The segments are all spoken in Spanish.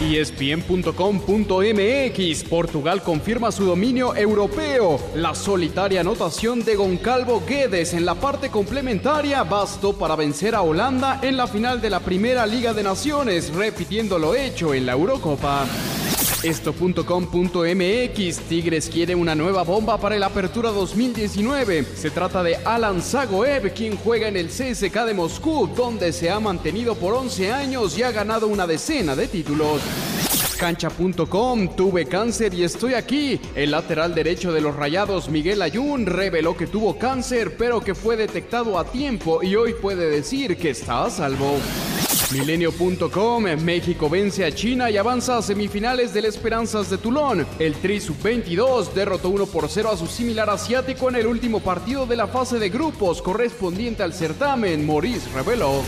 ESPN.com.mx Portugal confirma su dominio europeo. La solitaria anotación de Goncalvo Guedes en la parte complementaria bastó para vencer a Holanda en la final de la Primera Liga de Naciones, repitiendo lo hecho en la Eurocopa. Esto.com.mx Tigres quiere una nueva bomba para el Apertura 2019. Se trata de Alan Zagoev, quien juega en el CSK de Moscú, donde se ha mantenido por 11 años y ha ganado una decena de títulos. Cancha.com, tuve cáncer y estoy aquí. El lateral derecho de los Rayados, Miguel Ayun, reveló que tuvo cáncer, pero que fue detectado a tiempo y hoy puede decir que está a salvo. Milenio.com, México vence a China y avanza a semifinales del Esperanzas de Toulon. El Tri Sub-22 derrotó 1 por 0 a su similar asiático en el último partido de la fase de grupos correspondiente al certamen, Maurice reveló.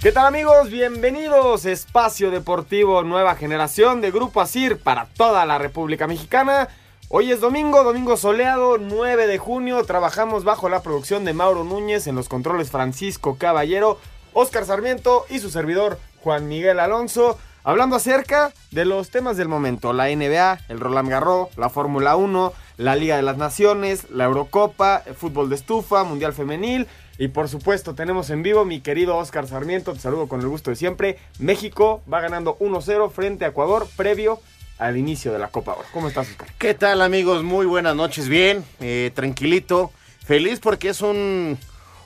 ¿Qué tal amigos? Bienvenidos Espacio Deportivo Nueva Generación de Grupo Asir para toda la República Mexicana. Hoy es domingo, domingo soleado, 9 de junio. Trabajamos bajo la producción de Mauro Núñez en los controles Francisco Caballero, Oscar Sarmiento y su servidor Juan Miguel Alonso. Hablando acerca de los temas del momento, la NBA, el Roland Garros, la Fórmula 1, la Liga de las Naciones, la Eurocopa, el fútbol de estufa, Mundial Femenil y por supuesto tenemos en vivo mi querido Oscar Sarmiento, te saludo con el gusto de siempre. México va ganando 1-0 frente a Ecuador previo al inicio de la Copa. ¿Cómo estás Oscar? ¿Qué tal amigos? Muy buenas noches, bien, eh, tranquilito, feliz porque es un,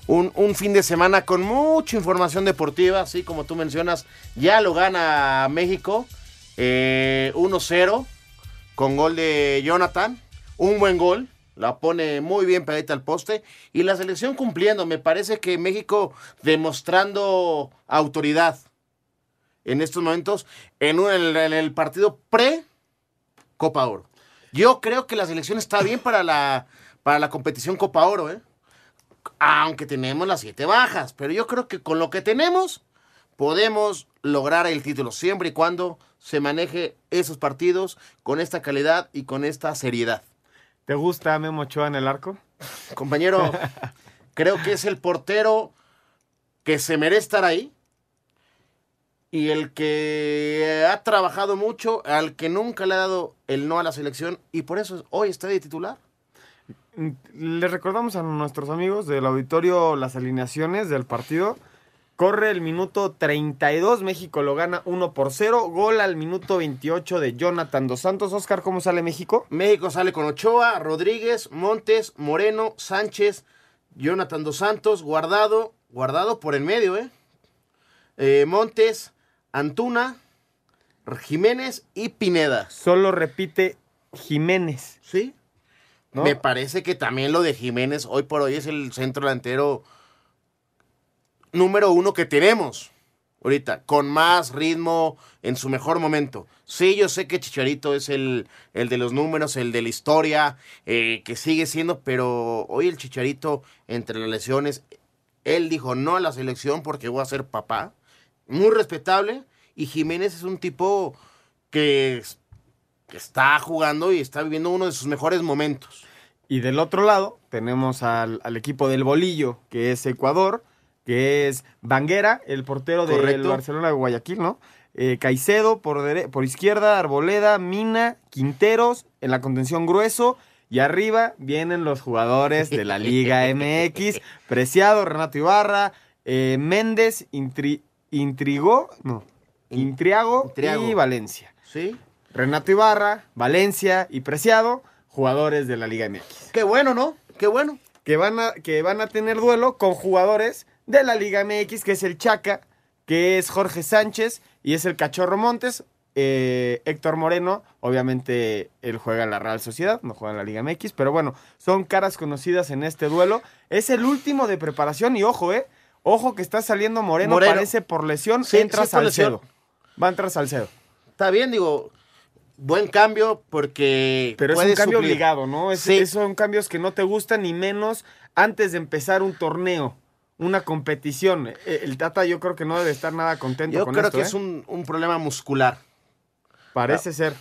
un, un fin de semana con mucha información deportiva, así como tú mencionas, ya lo gana México, eh, 1-0 con gol de Jonathan, un buen gol, la pone muy bien pegadita al poste y la selección cumpliendo, me parece que México demostrando autoridad en estos momentos en, un- en el- en el partido pre Copa Oro. Yo creo que la selección está bien para la, para la competición Copa Oro, ¿eh? Aunque tenemos las siete bajas, pero yo creo que con lo que tenemos podemos lograr el título siempre y cuando se maneje esos partidos con esta calidad y con esta seriedad. ¿Te gusta Memo Ochoa en el arco? Compañero, creo que es el portero que se merece estar ahí y el que ha trabajado mucho, al que nunca le ha dado el no a la selección y por eso hoy está de titular. Les recordamos a nuestros amigos del auditorio las alineaciones del partido. Corre el minuto 32, México lo gana 1 por 0. Gol al minuto 28 de Jonathan Dos Santos. Oscar, ¿cómo sale México? México sale con Ochoa, Rodríguez, Montes, Moreno, Sánchez, Jonathan Dos Santos, Guardado, Guardado por el medio, ¿eh? Eh, Montes, Antuna, Jiménez y Pineda. Solo repite Jiménez. ¿Sí? ¿no? Me parece que también lo de Jiménez hoy por hoy es el centro delantero número uno que tenemos ahorita, con más ritmo en su mejor momento. Sí, yo sé que Chicharito es el, el de los números, el de la historia, eh, que sigue siendo, pero hoy el Chicharito, entre las lesiones, él dijo no a la selección porque voy a ser papá. Muy respetable. Y Jiménez es un tipo que es- que está jugando y está viviendo uno de sus mejores momentos. Y del otro lado tenemos al, al equipo del bolillo, que es Ecuador, que es Banguera, el portero del. Barcelona de Guayaquil, ¿no? Eh, Caicedo por, dere- por izquierda, Arboleda, Mina, Quinteros, en la contención grueso. Y arriba vienen los jugadores de la Liga MX, Preciado, Renato Ibarra, eh, Méndez, Intri- Intrigó, no, Intriago, Intriago. y Valencia. ¿Sí? Renato Ibarra, Valencia y Preciado, jugadores de la Liga MX Qué bueno, ¿no? Qué bueno. que van a, que van a tener duelo con jugadores de la Liga MX, que es el Chaca, que es Jorge Sánchez y es el Cachorro Montes. Eh, Héctor Moreno, obviamente él juega en la Real Sociedad, no juega en la Liga MX, pero bueno, son caras conocidas en este duelo. Es el último de preparación y ojo, eh, ojo que está saliendo Moreno, Moreno. parece por lesión, Sí, entra sí, Salcedo. lesión. Va a entrar Salcedo. Está bien, digo. buen cambio porque. Pero es un cambio suplir. obligado, ¿no? Es- Sí. son cambios que no te gustan ni menos antes de empezar un torneo, una competición. Eh, El Tata yo creo que no debe estar nada contento Yo con creo esto, que ¿eh? es un, un problema muscular. Parece ser.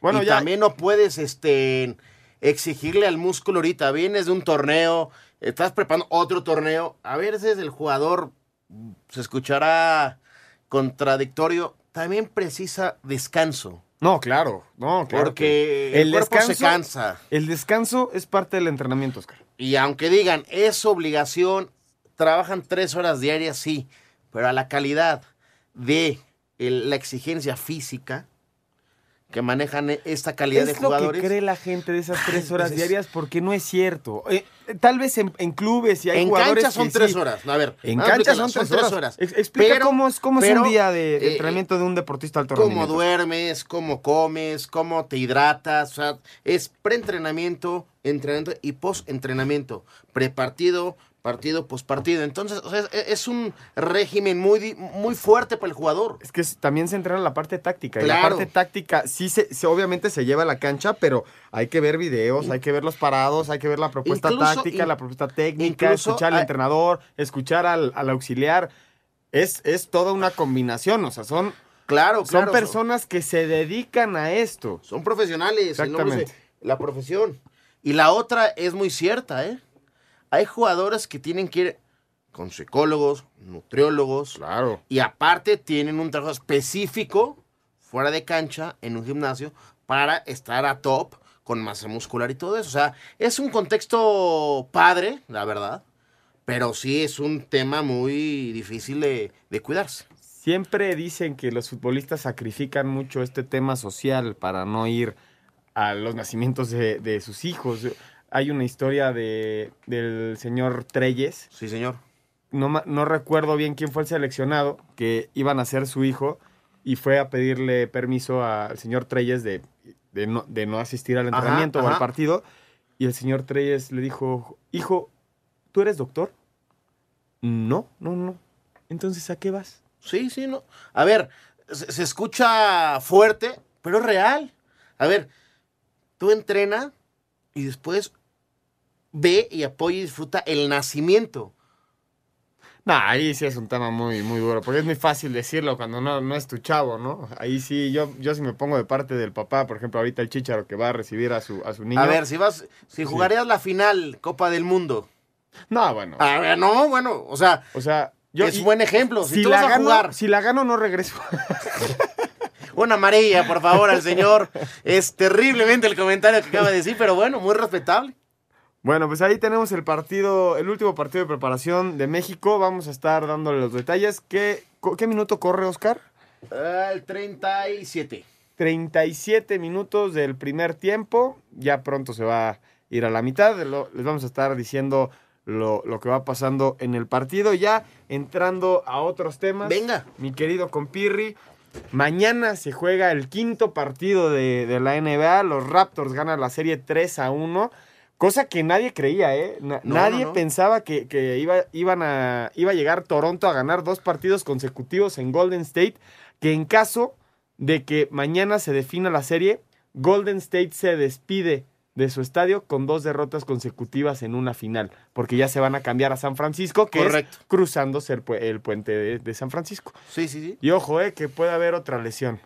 Bueno, y ya también no puedes este, exigirle al músculo ahorita. Vienes de un torneo, estás preparando otro torneo. A veces el jugador se escuchará contradictorio. También precisa descanso. No, claro, no, claro. porque que el, cuerpo se cansa. El descanso es parte del entrenamiento, Oscar. Y aunque digan, es obligación, trabajan tres horas diarias, sí. Pero a la calidad de el- la exigencia física que manejan e- esta calidad de Es lo jugadores. que cree la gente de esas tres horas pues es- diarias porque no es cierto. Eh, tal vez en, en clubes y hay en jugadores cancha son que tres sí. horas. A ver, En cancha son tres horas. Ex- Explica Pero- cómo es, cómo es un día de, de eh, entrenamiento de un deportista de alto Cómo rendimiento. duermes, cómo comes, cómo te hidratas. O sea, es preentrenamiento, entrenamiento y post-entrenamiento. Prepartido, partido, postpartido. Entonces, o sea, es, un régimen muy, muy fuerte para el jugador. Es que también se entrena la parte táctica. Y la parte táctica sí se, se- obviamente se lleva a la cancha, pero hay que ver videos, hay que ver los parados, hay que ver la propuesta Incluso- táctica, in- la propuesta técnica, escuchar al hay- entrenador, escuchar al, al auxiliar. Es, es toda una combinación, o sea, son, Claro, son personas que se dedican a esto. Son profesionales. el nombre Exactamente. dice, la profesión. Y la otra es muy cierta, ¿eh? Hay jugadores que tienen que ir con psicólogos, nutriólogos. Claro. Y aparte tienen un trabajo específico fuera de cancha en un gimnasio para estar a top con masa muscular y todo eso. O sea, es un contexto padre, la verdad. Pero sí es un tema muy difícil de, de cuidarse. Siempre dicen que los futbolistas sacrifican mucho este tema social para no ir a los nacimientos de, de sus hijos. Hay una historia de, del señor Treyes, Sí, señor. no, no recuerdo bien quién fue el seleccionado, que iban a ser su hijo y fue a pedirle permiso al señor Treyes de, de, no, de no asistir al Ajá, entrenamiento o al partido. Y el señor Treyes le dijo, hijo, ¿tú eres doctor? No, no, no. Entonces, ¿a qué vas? Sí, sí, no. A ver, se, se escucha fuerte, pero es real. A ver, tú entrena y después ve y apoya y disfruta el nacimiento. No, ahí sí es un tema muy, muy duro, porque es muy fácil decirlo cuando no, no es tu chavo, ¿no? Ahí sí, yo, yo sí me pongo de parte del papá, por ejemplo, ahorita el chicharo que va a recibir a su, a su niño. A ver, si vas, si jugarías la final Copa del Mundo. No, bueno. A ver, no, bueno, o sea, O sea, yo... es y- buen ejemplo. Si, Si tú la, vas a gano, jugar si la gano, no regreso. una amarilla, por favor, al señor. Es terriblemente el comentario que acaba de decir, pero bueno, muy respetable. Bueno, pues ahí tenemos el partido, el último partido de preparación de México. Vamos a estar dándole los detalles. ¿Qué, qué minuto corre, Oscar? El 37. 37 minutos del primer tiempo. Ya pronto se va a ir a la mitad. Les vamos a estar diciendo lo, lo que va pasando en el partido. Ya entrando a otros temas. Venga. Mi querido compirri. Mañana se juega el quinto partido de, de la NBA. Los Raptors ganan la serie 3 a 1. Cosa que nadie creía, ¿eh? Na- No, nadie no, no. pensaba que, que iba, iban a, iba a llegar Toronto a ganar dos partidos consecutivos en Golden State. Que en caso de que mañana se defina la serie, Golden State se despide de su estadio con dos derrotas consecutivas en una final. Porque ya se van a cambiar a San Francisco, que Correcto. es cruzándose el, pu- el puente de, de San Francisco. Sí, sí, sí. Y ojo, eh, que puede haber otra lesión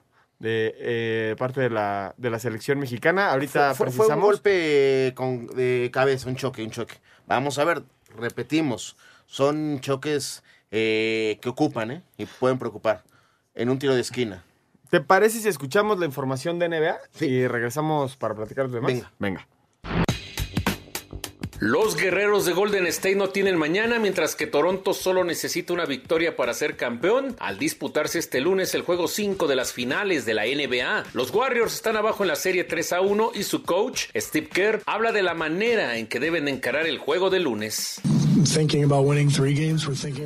de eh, parte de la, de la selección mexicana. Ahorita Fue, fue un golpe con, de cabeza, un choque, un choque. Vamos a ver, repetimos, son choques eh, que ocupan, ¿eh? Y pueden preocupar en un tiro de esquina. ¿Te parece si escuchamos la información de NBA Sí. y regresamos para platicar de demás? Venga. Venga. Los guerreros de Golden State no tienen mañana, mientras que Toronto solo necesita una victoria para ser campeón. Al disputarse este lunes el juego 5 de las finales de la NBA, los Warriors están abajo en la serie 3 a 1 y su coach, Steve Kerr, habla de la manera en que deben encarar el juego de lunes.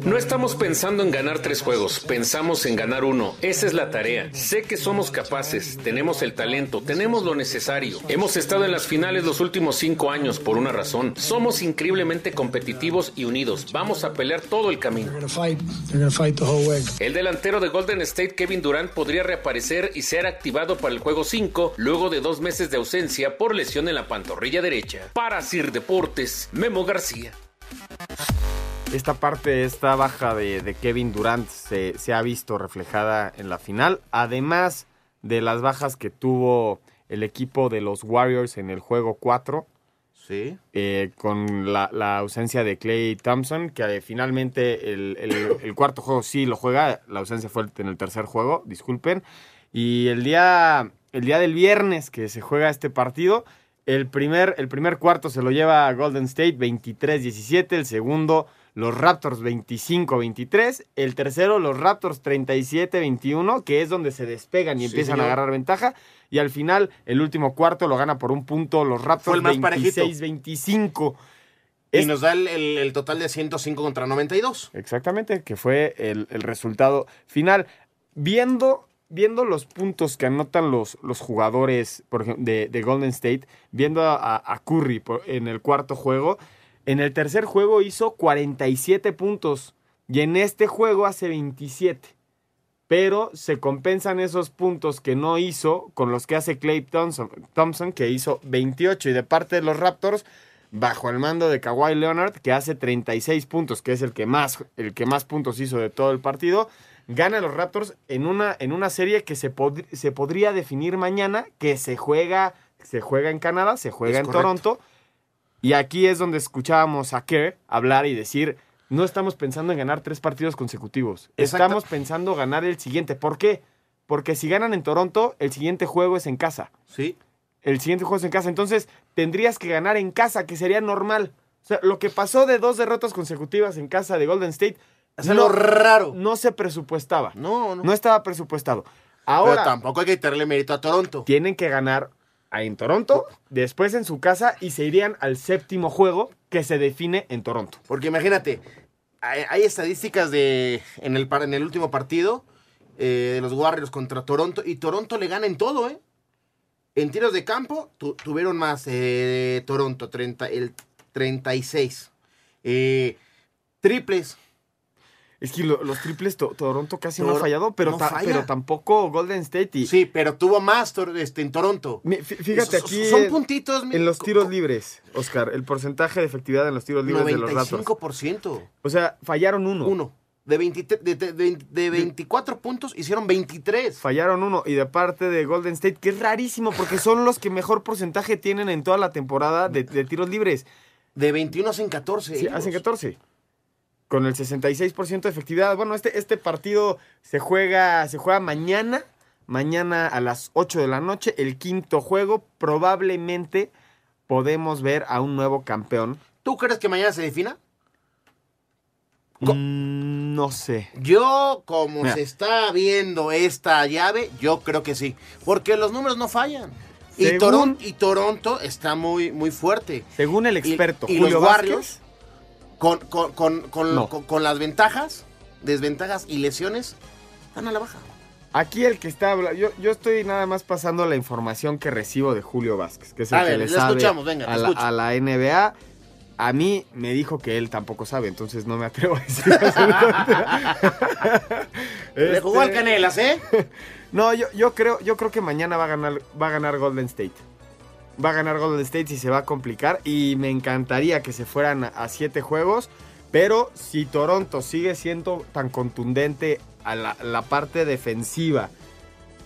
No estamos pensando en ganar tres juegos, pensamos en ganar uno. Esa es la tarea. Sé que somos capaces, tenemos el talento, tenemos lo necesario. Hemos estado en las finales los últimos cinco años por una razón. Somos increíblemente competitivos y unidos. Vamos a pelear todo el camino. El delantero de Golden State, Kevin Durant, podría reaparecer y ser activado para el juego 5 luego de dos meses de ausencia por lesión en la pantorrilla derecha. Para Sir Deportes, Memo García. Esta parte, esta baja de, Kevin Durant se, ha visto reflejada en la final, además de las bajas que tuvo el equipo de los Warriors en el juego 4. Sí. Eh, con la, ausencia de Clay Thompson, que finalmente el, el, cuarto juego sí lo juega, la ausencia fue en el tercer juego, disculpen. Y el día, el día del viernes que se juega este partido, el primer, el primer cuarto se lo lleva Golden State 23-17, el segundo los Raptors 25-23, el tercero los Raptors 37-21, que es donde se despegan y empiezan a agarrar ventaja, y al final el último cuarto lo gana por un punto los Raptors 26-25. Y nos da el, total de 105 contra 92. Exactamente, que fue el, resultado final. Viendo viendo los puntos que anotan los, los jugadores por ejemplo, de, Golden State, viendo a, Curry en el cuarto juego, en el tercer juego hizo 47 puntos y en este juego hace 27. Pero se compensan esos puntos que no hizo con los que hace Clay Thompson, Thompson que hizo 28. Y de parte de los Raptors, bajo el mando de Kawhi Leonard, que hace 36 puntos, que es el que más, el que más puntos hizo de todo el partido, gana los Raptors en una, en una serie que se, se podría definir mañana, que se juega, se juega en Canadá, se juega en Toronto. Y aquí es donde escuchábamos a Kerr hablar y decir, no estamos pensando en ganar tres partidos consecutivos, estamos pensando ganar el siguiente. ¿Por qué? Porque si ganan en Toronto, el siguiente juego es en casa. Sí. El siguiente juego es en casa. Entonces, tendrías que ganar en casa, que sería normal. O sea, lo que pasó de dos derrotas consecutivas en casa de Golden State es no, raro. No se presupuestaba. No, no. No estaba presupuestado. Ahora. Pero tampoco hay que quitarle mérito a Toronto. Tienen que ganar en Toronto, después en su casa y se irían al séptimo juego que se define en Toronto. Porque imagínate, hay, estadísticas de en el, en el último partido eh, de los Warriors contra Toronto y Toronto le gana en todo, ¿eh? En tiros de campo tuvieron más eh, Toronto, 30, el 36. Eh, triples, es que los triples Toronto casi no ha fallado, pero, pero tampoco Golden State. Sí, pero tuvo más este, en Toronto. fíjate aquí. Son puntitos. En los tiros libres, Oscar, el porcentaje de efectividad en los tiros libres de los Raptors. 95%. O sea, fallaron uno. Uno. De, de, 24 puntos hicieron 23. Fallaron uno. Y de parte de Golden State, que es rarísimo porque son los que mejor porcentaje tienen en toda la temporada de, tiros libres. De 21 hacen 14. Sí, hacen 14 con el 66% de efectividad. Bueno, este, este partido se juega, se juega mañana, mañana a las 8 de la noche, el quinto juego. Probablemente podemos ver a un nuevo campeón. ¿Tú crees que mañana se defina? Mm, no sé. Yo, como se está viendo esta llave, yo creo que sí. Porque los números no fallan. y, Toronto, y Toronto está muy, muy fuerte. Según el experto y, Julio los con, con, las ventajas, desventajas y lesiones, están a la baja. Aquí el que está hablando, yo, yo estoy nada más pasando la información que recibo de Julio Vázquez, que es el que le sabe a, la, a, la, NBA. A mí me dijo que él tampoco sabe, entonces no me atrevo a decir Le jugó al este, Canelas, ¿eh? no, yo, yo, creo, yo creo que mañana va a ganar, va a ganar Golden State va a ganar Golden State y se va a complicar. Y me encantaría que se fueran a siete juegos. Pero si Toronto sigue siendo tan contundente a la, parte defensiva,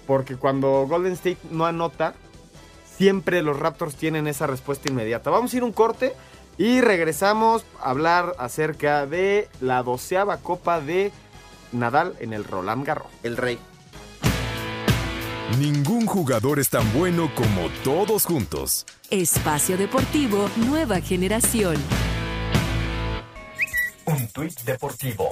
porque cuando Golden State no anota, siempre los Raptors tienen esa respuesta inmediata. Vamos a ir un corte y regresamos a hablar acerca de la doceava copa de Nadal en el Roland Garros. El rey. Ningún jugador es tan bueno como todos juntos. Espacio Deportivo Nueva Generación. Un tuit deportivo.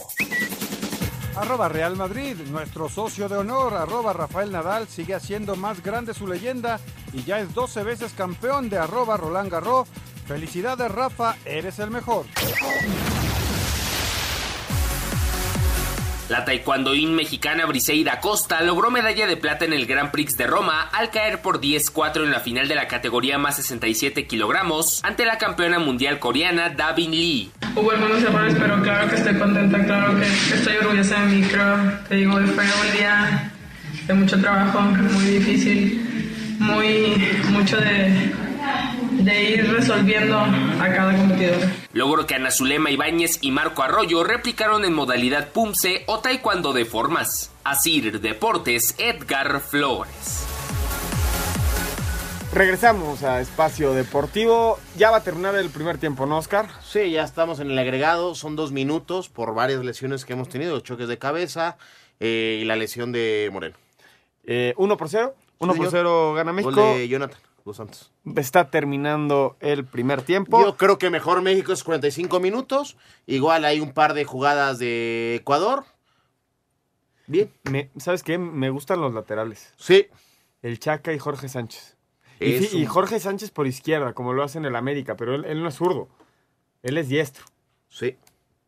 Arroba Real Madrid, nuestro socio de honor, arroba Rafael Nadal, sigue haciendo más grande su leyenda y ya es 12 veces campeón de arroba Roland Garros. Felicidades Rafa, eres el mejor. La taekwondoín mexicana Briseida Costa logró medalla de plata en el Grand Prix de Roma al caer por 10-4 en la final de la categoría más 67 kilogramos ante la campeona mundial coreana Davin Lee. Hubo algunos errores, pero claro que estoy contenta, claro que estoy orgullosa de mí, creo, te digo, fue un día de mucho trabajo, muy difícil, muy, mucho de, de ir resolviendo a cada competidor. Logro que Ana Zulema Ibáñez y Marco Arroyo replicaron en modalidad Pumse o Taekwondo de formas. Asir Deportes, Edgar Flores. Regresamos a Espacio Deportivo. Ya va a terminar el primer tiempo, ¿no, Oscar? Sí, ya estamos en el agregado. Son dos minutos por varias lesiones que hemos tenido, choques de cabeza eh, y la lesión de Moreno. Eh, uno por cero. Uno por señor. cero gana México. Gol de Jonathan Dos Santos. Está terminando el primer tiempo. Yo creo que mejor México es 45 minutos. Igual hay un par de jugadas de Ecuador. Bien. Me- ¿Sabes qué? Me gustan los laterales. Sí. El Chaca y Jorge Sánchez. Y, Jorge Sánchez por izquierda, como lo hace en el América, pero él, él no es zurdo. Él es diestro. Sí.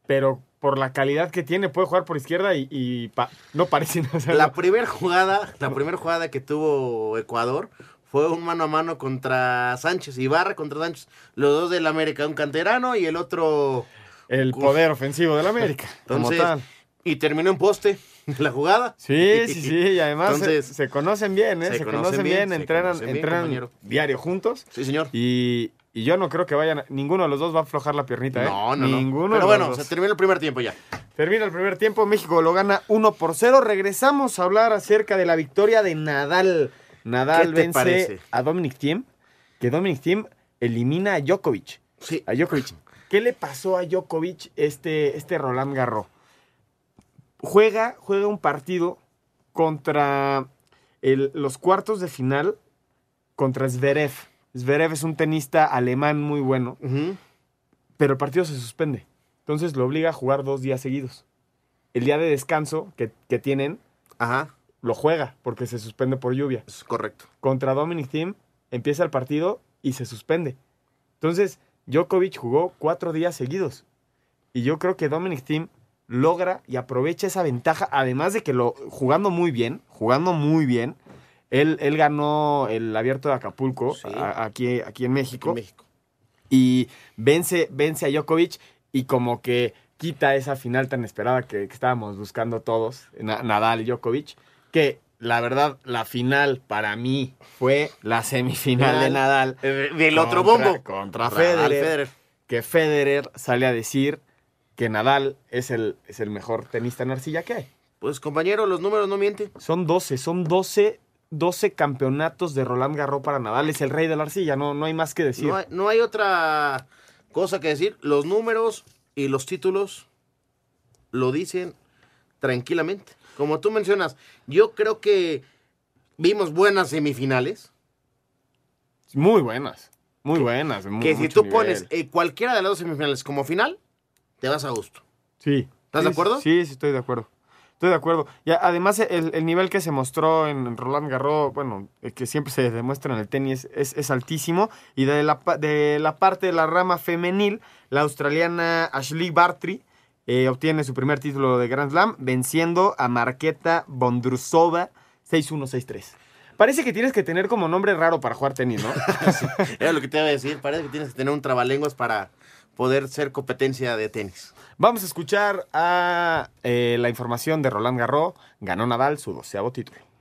Pero por la calidad que tiene, puede jugar por izquierda y, y pa- no parece. o sea, La no- primera jugada, la primera jugada que tuvo Ecuador fue un mano a mano contra Sánchez, Ibarra contra Sánchez, los dos del América, un canterano y el otro el poder ofensivo del América. como Entonces, tal. y terminó en poste la jugada. Sí, sí, sí, y además se- Entonces, se, conocen bien, ¿eh? Se, se conocen, conocen bien, entrenan, conocen entrenan diario juntos. Sí, señor. Y, y yo no creo que vayan, ninguno de los dos va a aflojar la piernita, ¿eh? No, no, Ninguno no. Pero bueno, dos. se terminó el primer tiempo ya. Termina el primer tiempo, México lo gana 1 por 0. Regresamos a hablar acerca de la victoria de Nadal. Nadal ¿Qué te vence parece? a Dominic Thiem, que Dominic Thiem elimina a Djokovic. Sí. A Djokovic. ¿Qué le pasó a Djokovic este, este Roland Garros? Juega, juega un partido contra el- los cuartos de final contra Zverev. Zverev es un tenista alemán muy bueno, pero el partido se suspende. Entonces lo obliga a jugar dos días seguidos. El día de descanso que, que tienen, Ajá, lo juega porque se suspende por lluvia. es correcto. Contra Dominic Thiem empieza el partido y se suspende. Entonces, Djokovic jugó cuatro días seguidos. Y yo creo que Dominic Thiem logra y aprovecha esa ventaja, además de que lo jugando muy bien, jugando muy bien. Él, él ganó el abierto de Acapulco Sí. a- aquí, aquí en México En México. y vence, vence a Djokovic y como que quita esa final tan esperada que, que estábamos buscando todos, Na- Nadal y Djokovic, que la verdad la final para mí fue la semifinal de Nadal eh, del otro contra- bombo. contra Federer, Federer. que Federer sale a decir que Nadal es el, es el mejor tenista en arcilla que hay. Pues compañero, los números no mienten. Son 12, son 12, 12 campeonatos de Roland Garros para Nadal, es el rey de la arcilla, no, no hay más que decir. No hay, no hay otra cosa que decir. Los números y los títulos lo dicen tranquilamente. Como tú mencionas, yo creo que vimos buenas semifinales. Muy buenas. Muy buenas. mu- que si tú pones eh, cualquiera de las dos semifinales como final, te vas a gusto. Sí. ¿Estás Sí, de acuerdo? Sí, sí, estoy de acuerdo. Estoy de acuerdo. Y además, el, el nivel que se mostró en Roland Garros, bueno, el que siempre se demuestra en el tenis, es, es altísimo. Y de la, de la parte de la rama femenil, la australiana Ashley Barty eh, obtiene su primer título de Grand Slam, venciendo a Marqueta Bondrusova 6-1-6-3. Parece que tienes que tener como nombre raro para jugar tenis, ¿no? Era lo que te iba a decir. Parece que tienes que tener un trabalenguas para poder ser competencia de tenis. Vamos a escuchar a eh, la información de Roland Garros. Ganó Nadal su doceavo título.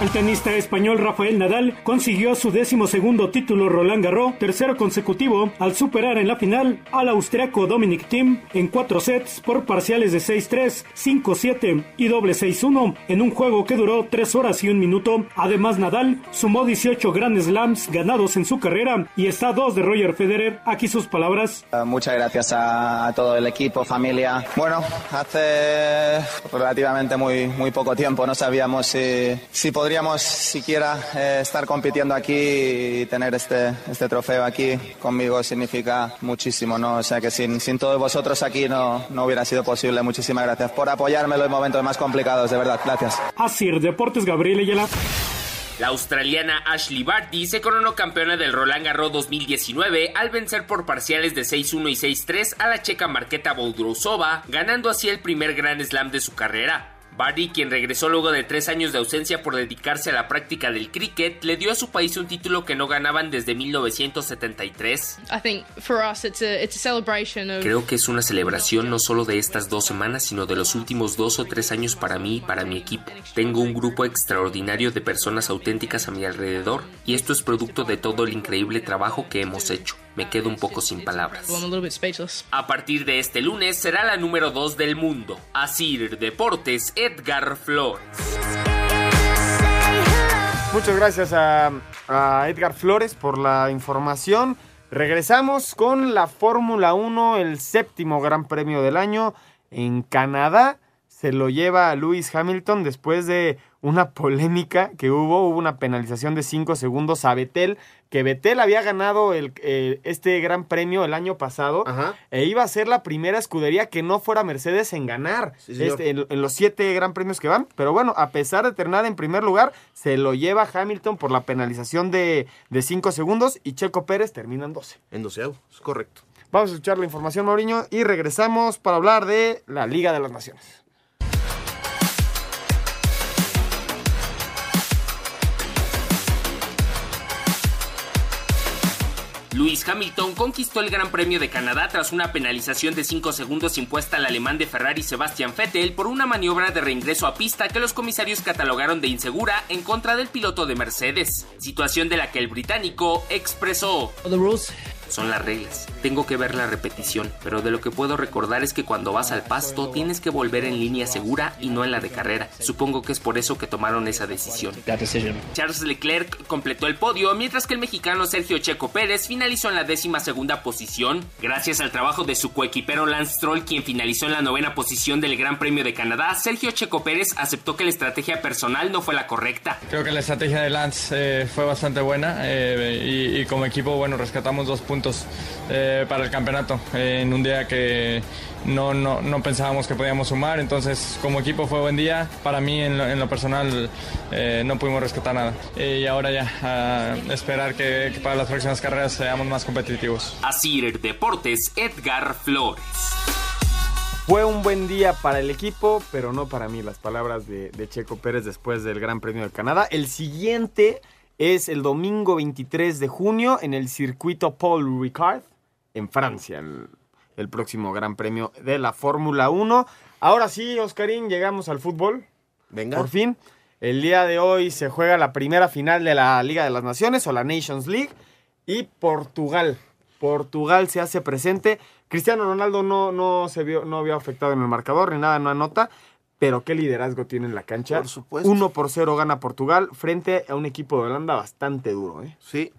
El tenista español Rafael Nadal consiguió su décimo segundo título Roland Garros, tercero consecutivo, al superar en la final al austriaco Dominic Thiem en cuatro sets por parciales de 6-3, 5-7 y doble 6-1 en un juego que duró tres horas y un minuto. Además, Nadal sumó 18 Grand Slams ganados en su carrera y está a dos de Roger Federer. Aquí sus palabras. Eh, Muchas gracias a, todo el equipo, familia. Bueno, hace relativamente muy, muy poco tiempo no sabíamos si, si siquiera eh, estar compitiendo aquí y tener este, este trofeo aquí conmigo significa muchísimo, ¿no? O sea que sin, sin todos vosotros aquí no, no hubiera sido posible. Muchísimas gracias por apoyarme en los momentos más complicados, de verdad. Gracias. Asir Deportes Gabriel Ayala. La australiana Ashley Barty se coronó campeona del Roland Garros 2019 al vencer por parciales de 6-1 y 6-3 a la checa Marketa Boudrousova, ganando así el primer Grand Slam de su carrera. Barty, quien regresó luego de tres años de ausencia por dedicarse a la práctica del cricket, le dio a su país un título que no ganaban desde 1973. Creo que es una celebración no solo de estas dos semanas, sino de los últimos dos o tres años para mí y para mi equipo. Tengo un grupo extraordinario de personas auténticas a mi alrededor y esto es producto de todo el increíble trabajo que hemos hecho me quedo un poco sin palabras. A partir de este lunes será la número 2 del mundo. Asir Deportes, Edgar Flores. Muchas gracias a, a Edgar Flores por la información. Regresamos con la Fórmula 1, el séptimo Gran Premio del año en Canadá. Se lo lleva a Lewis Hamilton después de una polémica que hubo, hubo una penalización de 5 segundos a Betel, que Betel había ganado el, este gran premio el año pasado e iba a ser la primera escudería que no fuera Mercedes en ganar este, en, los siete gran premios que van. Pero bueno, a pesar de terminar en primer lugar, se lo lleva Hamilton por la penalización de 5 segundos y Checo Pérez termina en 12. En 12, es correcto. Vamos a escuchar la información, Mauriño, y regresamos para hablar de la Liga de las Naciones. Luis Hamilton conquistó el Gran Premio de Canadá tras una penalización de 5 segundos impuesta al alemán de Ferrari Sebastian Vettel por una maniobra de reingreso a pista que los comisarios catalogaron de insegura en contra del piloto de Mercedes, situación de la que el británico expresó son las reglas. Tengo que ver la repetición, pero de lo que puedo recordar es que cuando vas al pasto tienes que volver en línea segura y no en la de carrera. Supongo que es por eso que tomaron esa decisión. Charles Leclerc completó el podio, mientras que el mexicano Sergio Checo Pérez finalizó en la décima segunda posición, gracias al trabajo de su coequipero Lance Stroll, quien finalizó en la novena posición del Gran Premio de Canadá. Sergio Checo Pérez aceptó que la estrategia personal no fue la correcta. Creo que la estrategia de Lance eh, fue bastante buena eh, y, y como equipo, bueno, rescatamos dos puntos eh, para el campeonato en un día que no, no, no, pensábamos que podíamos sumar. Entonces, como equipo fue buen día. Para mí, en lo, personal, eh, no pudimos rescatar nada. y ahora ya, a esperar que, para las próximas carreras seamos más competitivos. Así Deportes, Edgar Flores. Fue un buen día para el equipo, pero no para mí. Las palabras de, de Checo Pérez después del Gran Premio de Canadá. El siguiente es el domingo 23 de junio en el circuito Paul Ricard en Francia, el, próximo Gran Premio de la Fórmula 1. Ahora sí, Oscarín, llegamos al fútbol. Venga. Por fin. El día de hoy se juega la primera final de la Liga de las Naciones o la Nations League y Portugal. Portugal se hace presente. Cristiano Ronaldo no, no se vio, no había afectado en el marcador ni nada, no anota, pero qué liderazgo tiene en la cancha. Por supuesto. 1 por 0 gana Portugal frente a un equipo de Holanda bastante duro, ¿eh? Sí.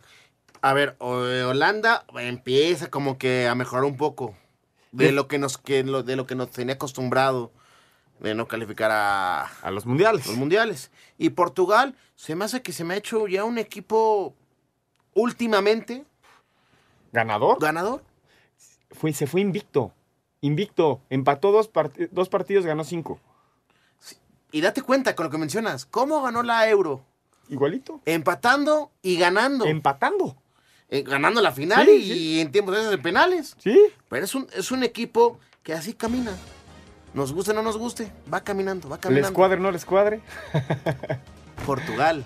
A ver, eh, Holanda empieza como que a mejorar un poco de lo que nos que de lo que nos tenía acostumbrado de no calificar a, a los mundiales. Los mundiales. Y Portugal se me hace que se me ha hecho ya un equipo últimamente ganador. Ganador. Fue, se fue invicto. Invicto. Empató dos, dos partidos, ganó cinco. Y date cuenta con lo que mencionas. ¿Cómo ganó la Euro? Igualito. Empatando y ganando. Empatando. Eh, ganando la final y, en tiempos de penales. Sí. Pero es un, es un equipo que así camina. Nos guste o no nos guste, va caminando, va caminando. ¿Les cuadre o no les cuadre? Portugal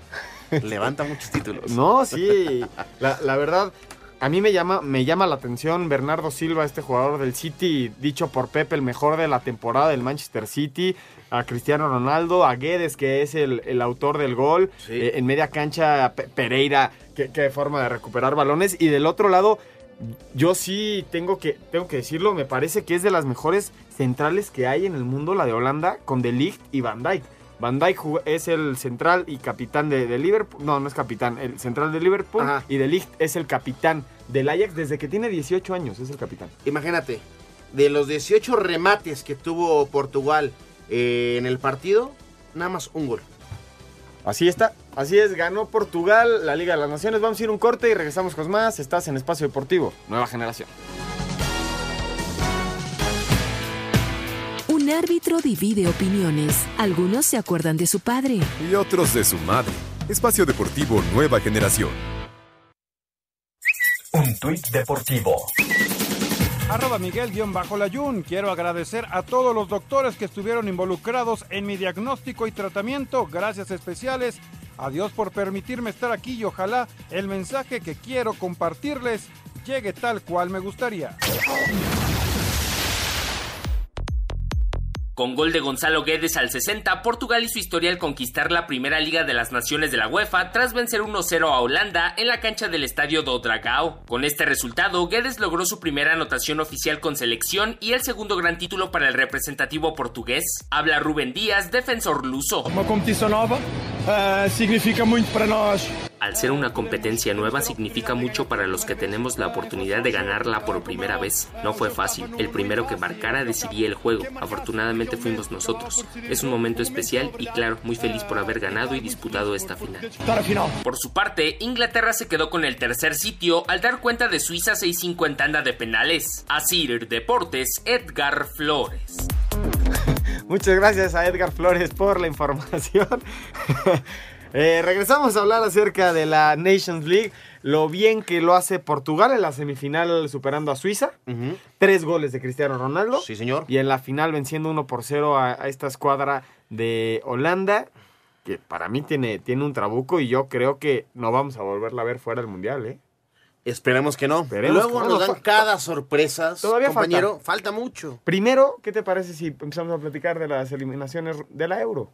levanta muchos títulos. No, sí. La, la verdad, a mí me llama, me llama la atención Bernardo Silva, este jugador del City, dicho por Pepe, el mejor de la temporada del Manchester City. A Cristiano Ronaldo, a Guedes, que es el, autor del gol. Eh, en media cancha, Pereira, qué, forma de recuperar balones. Y del otro lado, yo sí tengo que, tengo que decirlo, me parece que es de las mejores centrales que hay en el mundo, la de Holanda, con De Ligt y Van Dijk. Van Dijk es el central y capitán de, Liverpool. No, no es capitán, el central de Liverpool. Y De Ligt es el capitán del Ajax desde que tiene 18 años, es el capitán. Imagínate, de los 18 remates que tuvo Portugal eh, en el partido, nada más un gol. Así está, así es, ganó Portugal la Liga de las Naciones. Vamos a ir un corte y regresamos con más. Estás en Espacio Deportivo, nueva generación. Un árbitro divide opiniones. Algunos se acuerdan de su padre. Y otros de su madre. Espacio Deportivo Nueva Generación. Un tuit deportivo. Arroba Miguel-Layun. Quiero agradecer a todos los doctores que estuvieron involucrados en mi diagnóstico y tratamiento. Gracias especiales. a Dios por permitirme estar aquí y ojalá el mensaje que quiero compartirles llegue tal cual me gustaría. Con gol de Gonzalo Guedes al 60, Portugal hizo historia al conquistar la primera Liga de las Naciones de la UEFA tras vencer 1-0 a Holanda en la cancha del estadio do Dragao. Con este resultado, Guedes logró su primera anotación oficial con selección y el segundo gran título para el representativo portugués. Habla Rubén Díaz, defensor luso. Una competición nueva uh, significa mucho para nosotros. Al ser una competencia nueva significa mucho para los que tenemos la oportunidad de ganarla por primera vez. No fue fácil. El primero que marcara decidía el juego. Afortunadamente fuimos nosotros. Es un momento especial y claro, muy feliz por haber ganado y disputado esta final. Por su parte, Inglaterra se quedó con el tercer sitio al dar cuenta de Suiza 6-5 en tanda de penales. Asir Deportes, Edgar Flores. Muchas gracias a Edgar Flores por la información. Eh, regresamos a hablar acerca de la Nations League. Lo bien que lo hace Portugal en la semifinal superando a Suiza. Tres goles de Cristiano Ronaldo. Sí, señor. Y en la final venciendo 1 por 0 a, esta escuadra de Holanda. Que para mí tiene, tiene un trabuco y yo creo que no vamos a volverla a ver fuera del Mundial, ¿eh? Esperemos que no. Luego nos dan cada sorpresa. Todavía compañero, falta. falta mucho. Primero, ¿qué te parece si empezamos a platicar de las eliminaciones de la Euro?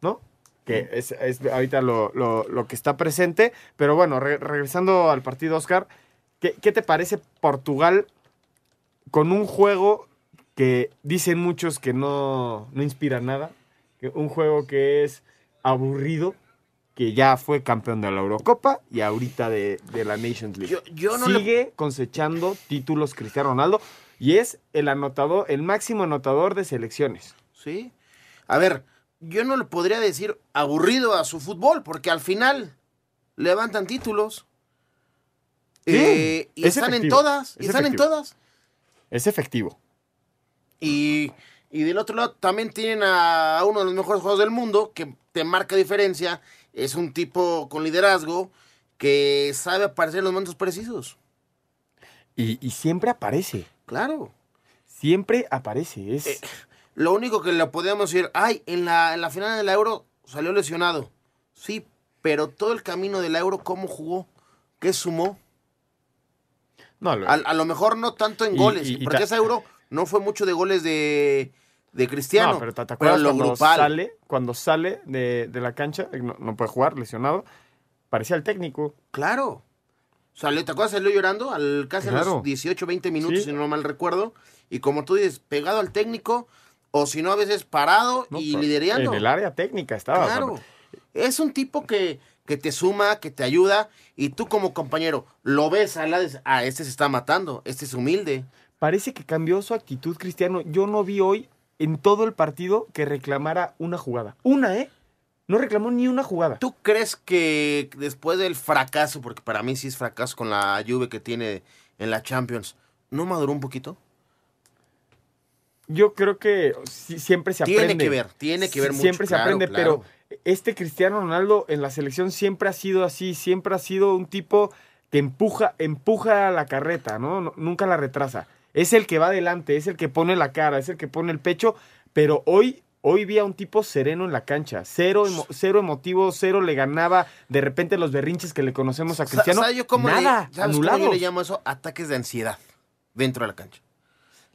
¿No? Que es, ahorita lo, que está presente. Pero bueno, regresando al partido, Oscar, ¿qué, te parece Portugal con un juego que dicen muchos que no, no inspira nada? un juego que es aburrido, que ya fue campeón de la Eurocopa y ahorita de, la Nations League. Sigue cosechando títulos Cristiano Ronaldo y es el anotador, el máximo anotador de selecciones. Sí. A ver, yo no le podría decir aburrido a su fútbol, porque al final levantan títulos. Eh, y están en todas. Y están en todas. Es efectivo. Y, y, del otro lado también tienen a, uno de los mejores juegos del mundo, que te marca diferencia. Es un tipo con liderazgo que sabe aparecer en los momentos precisos. Y, y siempre aparece. Claro. Siempre aparece. Es... Eh, lo único que le podíamos decir, ay, en la, en la final del Euro salió lesionado. Sí, pero todo el camino del Euro, ¿cómo jugó? ¿Qué sumó? No, a, lo mejor no tanto en goles, porque ese Euro no fue mucho de goles de, de Cristiano. No, pero te, acuerdas cuando sale, cuando sale de, la cancha, eh, no, puede jugar, lesionado, parecía el técnico. Claro. Salió, ¿Te acuerdas? Salió llorando al casi a los 18, 20 minutos, si no mal recuerdo. Y como tú dices, pegado al técnico, o si no, a veces parado y pues, liderando. En el área técnica estaba. Claro. Es un tipo que, que te suma, que te ayuda, y tú como compañero lo ves a la ah, este se está matando, este es humilde. Parece que cambió su actitud, Cristiano. Yo no vi hoy en todo el partido que reclamara una jugada. Una, ¿eh? No reclamó ni una jugada. ¿Tú crees que después del fracaso, porque para mí sí es fracaso con la lluvia que tiene en la Champions, ¿no maduró un poquito? Yo creo que siempre se aprende. Tiene que ver, tiene que ver mucho. Siempre se aprende, pero este Cristiano Ronaldo en la selección siempre ha sido así, siempre ha sido un tipo que empuja, empuja la carreta, ¿no? Nunca la retrasa. Es el que va adelante, es el que pone la cara, es el que pone el pecho, pero hoy Hoy vi a un tipo sereno en la cancha, cero, cero emotivo, cero le ganaba de repente los berrinches que le conocemos a Cristiano. Nada, anulado. yo le llamo eso? Ataques de ansiedad dentro de la cancha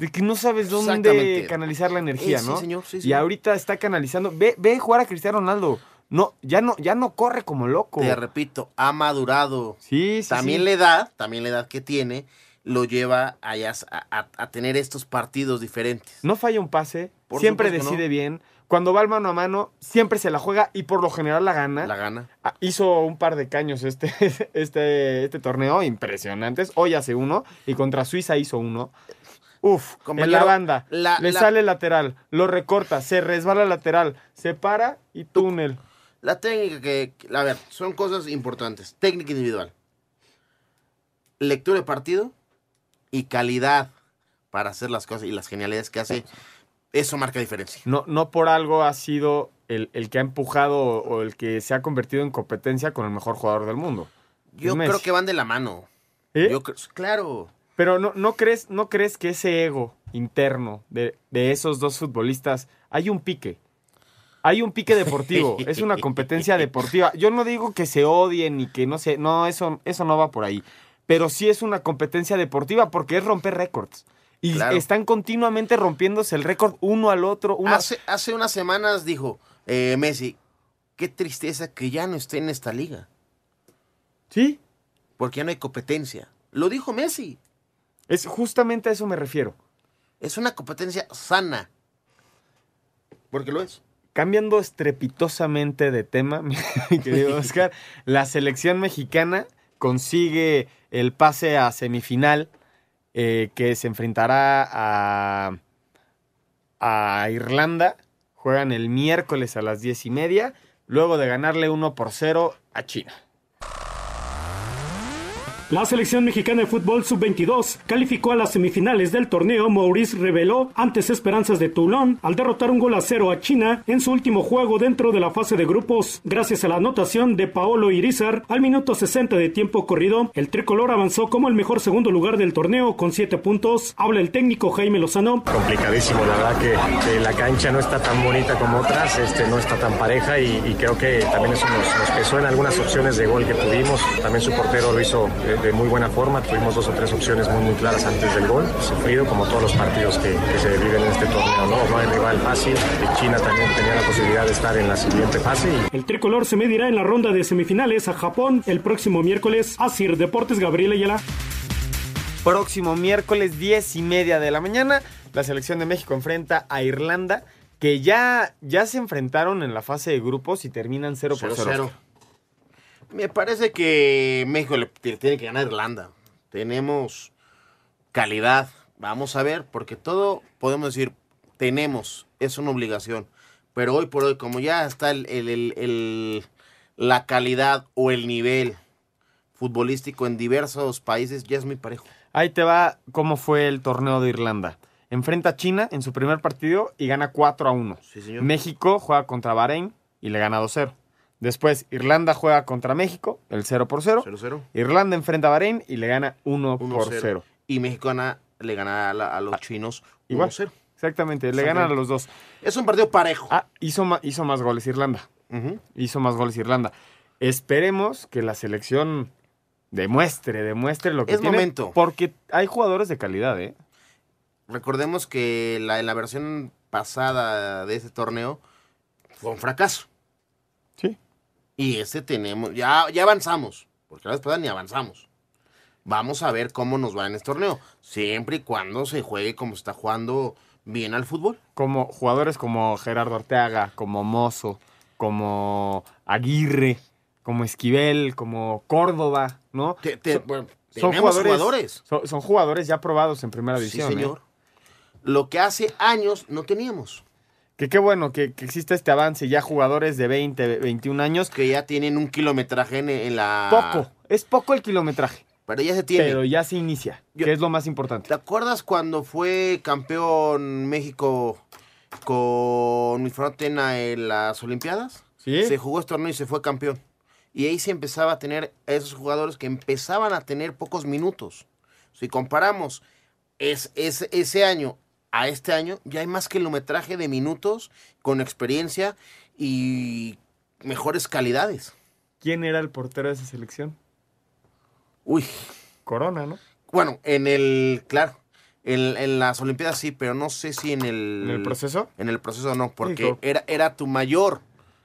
de que no sabes dónde canalizar la energía, eh, ¿no? Sí, señor, sí, Y ahorita está canalizando. Ve, ve jugar a Cristiano Ronaldo. No, ya no, ya no corre como loco. Te repito, ha madurado. Sí, sí. También la edad, también la edad que tiene, lo lleva a, a, tener estos partidos diferentes. No falla un pase, siempre decide bien. Cuando va al mano a mano, siempre se la juega y por lo general la gana. La gana. Ah, hizo un par de caños este, este, este torneo impresionantes. Hoy hace uno y contra Suiza hizo uno. Uf, en la banda. le sale lateral, lo recorta, se resbala lateral, se para y túnel. La técnica que, a ver, son cosas importantes. Técnica individual. Lectura de partido y calidad para hacer las cosas y las genialidades que hace. Eso marca diferencia. No, no por algo ha sido el, el que ha empujado o el que se ha convertido en competencia con el mejor jugador del mundo. Yo creo que van de la mano. ¿Eh? Yo cre- claro. Pero no, no, crees, ¿no crees que ese ego interno de, de esos dos futbolistas hay un pique? Hay un pique deportivo, es una competencia deportiva. Yo no digo que se odien ni que no sé, no, eso, eso no va por ahí. Pero sí es una competencia deportiva porque es romper récords. Y Claro. están continuamente rompiéndose el récord uno al otro. Hace, hace unas semanas dijo eh, Messi, qué tristeza que ya no esté en esta liga. Sí. Porque ya no hay competencia. Lo dijo Messi. Es justamente a eso me refiero. Es una competencia sana. Porque lo es. Cambiando estrepitosamente de tema, mi querido Oscar, la selección mexicana consigue el pase a semifinal eh, que se enfrentará a, a Irlanda. Juegan el miércoles a las diez y media, luego de ganarle 1 por 0 a China. La selección mexicana de fútbol sub-22 calificó a las semifinales del torneo. Maurice reveló antes esperanzas de Toulon al derrotar un gol a cero a China en su último juego dentro de la fase de grupos. Gracias a la anotación de Paolo Irizar al minuto 60 de tiempo corrido, el tricolor avanzó como el mejor segundo lugar del torneo con 7 puntos. Habla el técnico Jaime Lozano. complicadísimo, la verdad que, la cancha no está tan bonita como otras, este, no está tan pareja y, creo que también eso nos, pesó en algunas opciones de gol que tuvimos. También su portero lo hizo de, de muy buena forma, tuvimos dos o tres opciones muy muy claras antes del gol, sufrido como todos los partidos que, que se viven en este torneo, ¿no? No hay rival fácil, China también tenía la posibilidad de estar en la siguiente fase y El tricolor se medirá en la ronda de semifinales a Japón el próximo miércoles. Asir Deportes Gabriel Ayala. Próximo miércoles 10 y media de la mañana, la selección de México enfrenta a Irlanda, que ya, ya se enfrentaron en la fase de grupos y terminan 0 por 0. 0-0. Me parece que México le tiene que ganar a Irlanda. Tenemos calidad. Vamos a ver, porque todo podemos decir, tenemos, es una obligación. Pero hoy por hoy, como ya está el, el- el- el- la calidad o el nivel futbolístico en diversos países, ya es muy parejo. Ahí te va cómo fue el torneo de Irlanda. Enfrenta a China en su primer partido y gana 4 a 1. Sí, señor. México juega contra Bahrein y le gana 2-0. Después Irlanda juega contra México, el 0 por 0. 0-0. Irlanda enfrenta a Bahrein y le gana 1 por 1-0. 0. Y México gana- le gana a, la- a los chinos Igual. 1-0. Exactamente, le ganan a los dos. Es un partido parejo. Ah, hizo, hizo más goles Irlanda. Hizo más goles Irlanda. Esperemos que la selección demuestre, demuestre lo que Es tiene. momento. Porque hay jugadores de calidad, ¿eh? Recordemos que la, en la versión pasada de ese torneo fue un fracaso. Sí. Y este tenemos, ya, ya avanzamos, porque la vez pasada ni avanzamos. Vamos a ver cómo nos va en este torneo, siempre y cuando se juegue como está jugando bien al fútbol. Como jugadores como Gerardo Arteaga, como Mozo, como Aguirre, como Esquivel, como Córdoba, ¿no? Te- te- Son- bueno, son jugadores, jugadores. Son, son jugadores ya probados en primera Sí, división. ¿eh? señor. Lo que hace años no teníamos. Que qué bueno que, que existe este avance, ya jugadores de 20, 21 años. Que ya tienen un kilometraje en, en la... Poco, es poco el kilometraje. Pero ya se tiene. Pero ya se inicia, que es lo más importante. ¿Te acuerdas cuando fue campeón México con mi en las Olimpiadas? Sí. Se jugó este torneo y se fue campeón. Y ahí se empezaba a tener a esos jugadores que empezaban a tener pocos minutos. Si comparamos es, es- ese año a este año, ya hay más kilometraje de minutos con experiencia y mejores calidades. ¿Quién era el portero de esa selección? Uy. Corona, ¿no? Bueno, en el, claro, en, en las Olimpiadas sí, pero no sé si en el... ¿En el proceso? En el proceso no, porque era, era tu mayor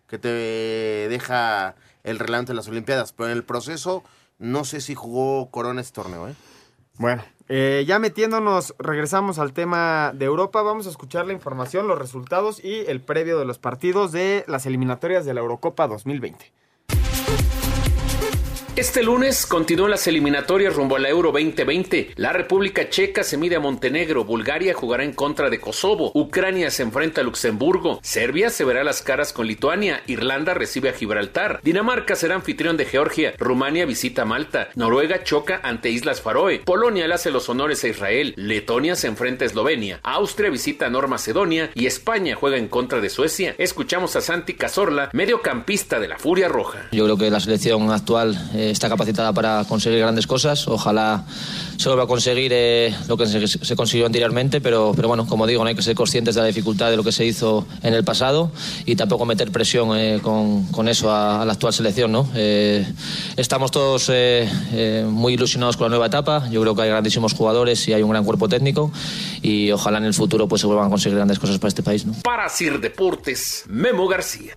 que te deja el reglamento de las Olimpiadas, pero en el proceso no sé si jugó Corona este torneo, ¿eh? Bueno, eh, ya metiéndonos, regresamos al tema de Europa. Vamos a escuchar la información, los resultados y el previo de los partidos de las eliminatorias de la Eurocopa 2020. Este lunes continúan las eliminatorias rumbo a la Euro 2020. La República Checa se mide a Montenegro, Bulgaria jugará en contra de Kosovo, Ucrania se enfrenta a Luxemburgo, Serbia se verá las caras con Lituania, Irlanda recibe a Gibraltar, Dinamarca será anfitrión de Georgia, Rumania visita Malta, Noruega choca ante Islas Faroe, Polonia le hace los honores a Israel, Letonia se enfrenta a Eslovenia, Austria visita a Nor Macedonia y España juega en contra de Suecia. Escuchamos a Santi Cazorla, mediocampista de la Furia Roja. Yo creo que la selección actual eh, está capacitada para conseguir grandes cosas. Ojalá se vuelva a conseguir eh, lo que se, se, consiguió anteriormente, pero, pero bueno, como digo, no hay que ser conscientes de la dificultad de lo que se hizo en el pasado y tampoco meter presión eh, con, con, eso a, a, la actual selección. ¿no? Eh, estamos todos muy ilusionados con la nueva etapa. Yo creo que hay grandísimos jugadores y hay un gran cuerpo técnico y ojalá en el futuro pues, se vuelvan a conseguir grandes cosas para este país. ¿no? Para Sir Deportes, Memo García.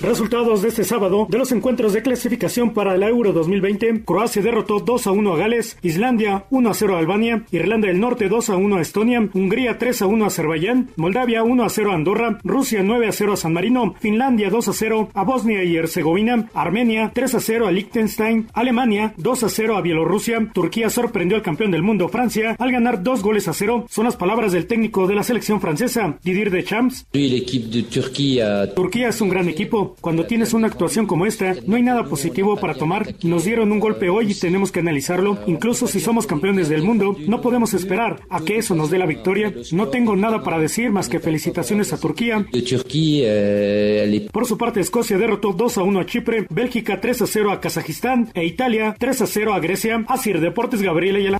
Resultados de este sábado de los encuentros de clasificación para la Euro 2020. Croacia derrotó 2 a 1 a Gales, Islandia 1 a 0 a Albania, Irlanda del Norte 2 a 1 a Estonia, Hungría 3 a 1 a Azerbaiyán, Moldavia 1 a 0 a Andorra, Rusia 9 a 0 a San Marino, Finlandia 2 a 0 a Bosnia y Herzegovina, Armenia 3 a 0 a Liechtenstein, Alemania 2 a 0 a Bielorrusia, Turquía sorprendió al campeón del mundo Francia al ganar dos goles a cero. Son las palabras del técnico de la selección francesa, Didier Deschamps. Turquía es un gran equipo. Cuando tienes una actuación como esta, no hay nada positivo para tomar. Nos dieron un golpe hoy y tenemos que analizarlo. Incluso si somos campeones del mundo, no podemos esperar a que eso nos dé la victoria. No tengo nada para decir más que felicitaciones a Turquía. Por su parte, Escocia derrotó 2 a 1 a Chipre, Bélgica 3 a 0 a Kazajistán e Italia 3 a 0 a Grecia. Así Deportes Gabriela y la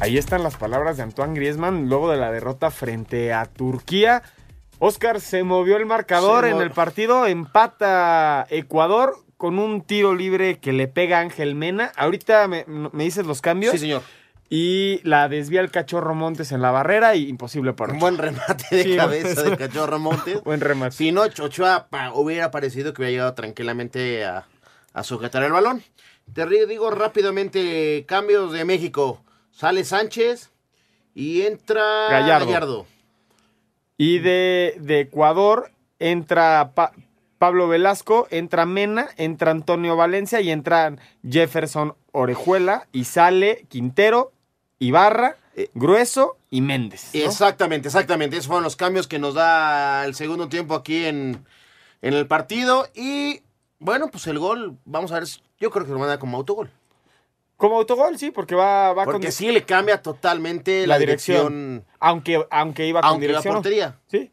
Ahí están las palabras de Antoine Griezmann luego de la derrota frente a Turquía. Oscar se movió el marcador en el partido, empata Ecuador con un tiro libre que le pega a Ángel Mena. Ahorita me, me, dices los cambios. Sí, señor. Y la desvía el cachorro Montes en la barrera y imposible para Un buen remate de sí, cabeza de cachorro Montes. buen remate. Si no, Ochoa hubiera parecido que hubiera llegado tranquilamente a, a sujetar el balón. Te digo rápidamente, cambios de México. Sale Sánchez y entra Gallardo. Gallardo. Y de, de Ecuador entra pa Pablo Velasco, entra Mena, entra Antonio Valencia y entran Jefferson Orejuela y sale Quintero, Ibarra, eh, Grueso y Méndez. ¿no? Exactamente, exactamente. Esos fueron los cambios que nos da el segundo tiempo aquí en, en el partido. Y bueno, pues el gol, vamos a ver, yo creo que lo manda como autogol. Como autogol, sí, porque va, va porque con... sí le cambia totalmente la, la dirección. dirección. Aunque, aunque iba con aunque dirección. la portería. Sí.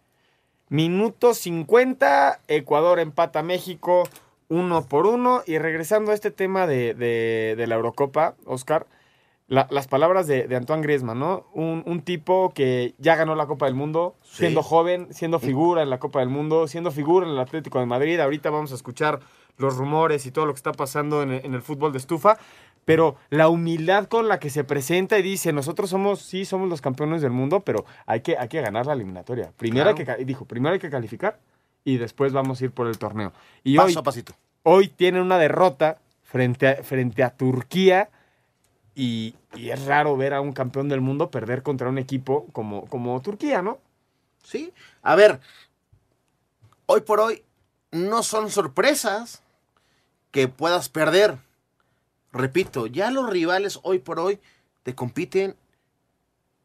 Minuto 50, Ecuador empata a México uno por uno. Y regresando a este tema de, de, de la Eurocopa, Oscar, la, las palabras de, de, Antoine Griezmann, ¿no? Un, un, tipo que ya ganó la Copa del Mundo, sí. siendo joven, siendo figura en la Copa del Mundo, siendo figura en el Atlético de Madrid. Ahorita vamos a escuchar los rumores y todo lo que está pasando en en el fútbol de estufa pero la humildad con la que se presenta y dice, nosotros somos, sí, somos los campeones del mundo, pero hay que, hay que ganar la eliminatoria. Primero claro. hay que, dijo, primero hay que calificar y después vamos a ir por el torneo. Y Paso hoy, a pasito. hoy tienen una derrota frente a, frente a Turquía y, y, es raro ver a un campeón del mundo perder contra un equipo como, como Turquía, ¿no? Sí, a ver, hoy por hoy no son sorpresas que puedas perder repito, ya los rivales hoy por hoy te compiten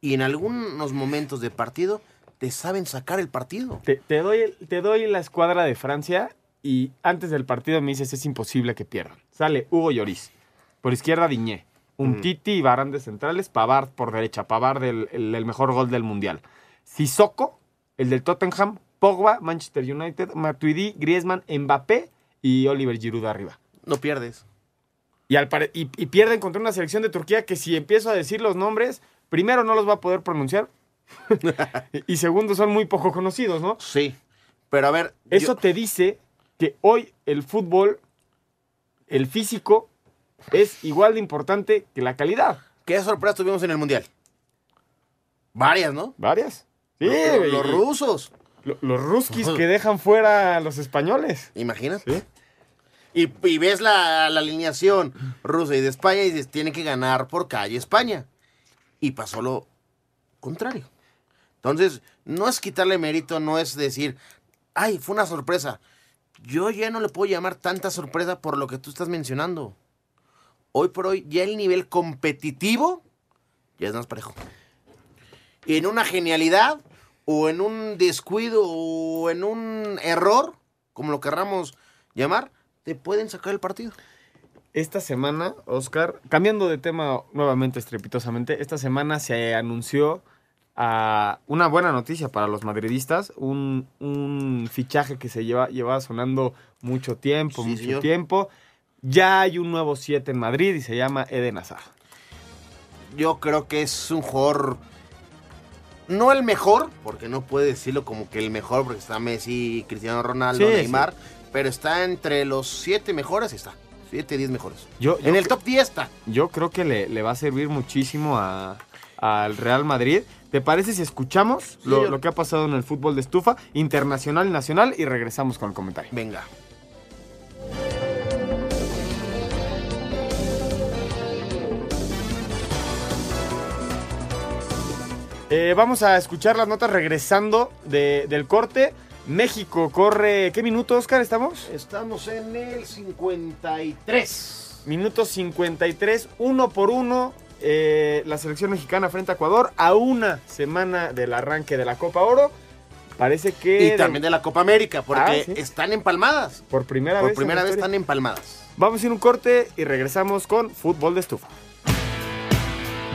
y en algunos momentos de partido te saben sacar el partido. Te, te, doy, te doy la escuadra de Francia y antes del partido me dices es imposible que pierdan. Sale Hugo Lloris, por izquierda Diñé, un mm. Titi y Barán de centrales, Pavard por derecha, Pavard el, el, el mejor gol del mundial. Sissoko, el del Tottenham, Pogba, Manchester United, Matuidi, Griezmann, Mbappé y Oliver Giroud arriba. No pierdes. Y, al pare y, y, pierden contra una selección de Turquía que si empiezo a decir los nombres, primero no los va a poder pronunciar. y segundo, son muy poco conocidos, ¿no? Sí. Pero a ver. Eso yo... te dice que hoy el fútbol, el físico, es igual de importante que la calidad. ¿Qué sorpresa tuvimos en el Mundial? Varias, ¿no? Varias. Sí, los, los rusos. Los, los ruskis que dejan fuera a los españoles. Imagínate. ¿Sí? Y, y, ves la, alineación rusa y de España y dices, tiene que ganar por calle España. Y pasó lo contrario. Entonces, no es quitarle mérito, no es decir, ay, fue una sorpresa. yo ya no le puedo llamar tanta sorpresa por lo que tú estás mencionando. Hoy por hoy ya el nivel competitivo ya es más parejo. En una genialidad o en un descuido o en un error, como lo querramos llamar, te pueden sacar el partido. Esta semana, Oscar, cambiando de tema nuevamente estrepitosamente, esta semana se anunció a una buena noticia para los madridistas, un, un fichaje que se lleva, lleva sonando mucho tiempo, Sí, mucho señor. tiempo. Ya hay un nuevo 7 en Madrid y se llama Eden Hazard. Yo creo que es un jugador, no el mejor, porque no puede decirlo como que el mejor, porque está Messi, Cristiano Ronaldo, Sí, Neymar, pero está entre los siete mejores, está. 7, 10 mejores. Yo, en el top 10 está. Yo creo que le, le va a servir muchísimo a- al Real Madrid. ¿Te parece si escuchamos lo, yo- lo que ha pasado en el fútbol de estufa, internacional y nacional, y regresamos con el comentario? Venga. Eh, vamos a escuchar las notas regresando de- del corte. México corre. ¿Qué minuto, Oscar, estamos? Estamos en el 53. Minuto 53, uno por uno. eh, la selección mexicana frente a Ecuador a una semana del arranque de la Copa Oro. Parece que. Y también de la Copa América, porque Ah, sí. están empalmadas. Por primera Por vez. en primera vez historia. están empalmadas. Vamos a ir un corte y regresamos con fútbol de estufa.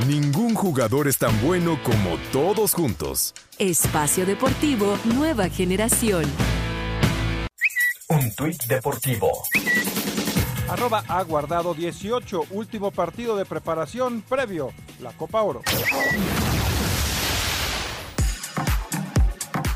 Ningún jugador es tan bueno como todos juntos. Espacio Deportivo Nueva Generación. Un tuit deportivo. Arroba ha guardado 18, último partido de preparación previo, la Copa Oro.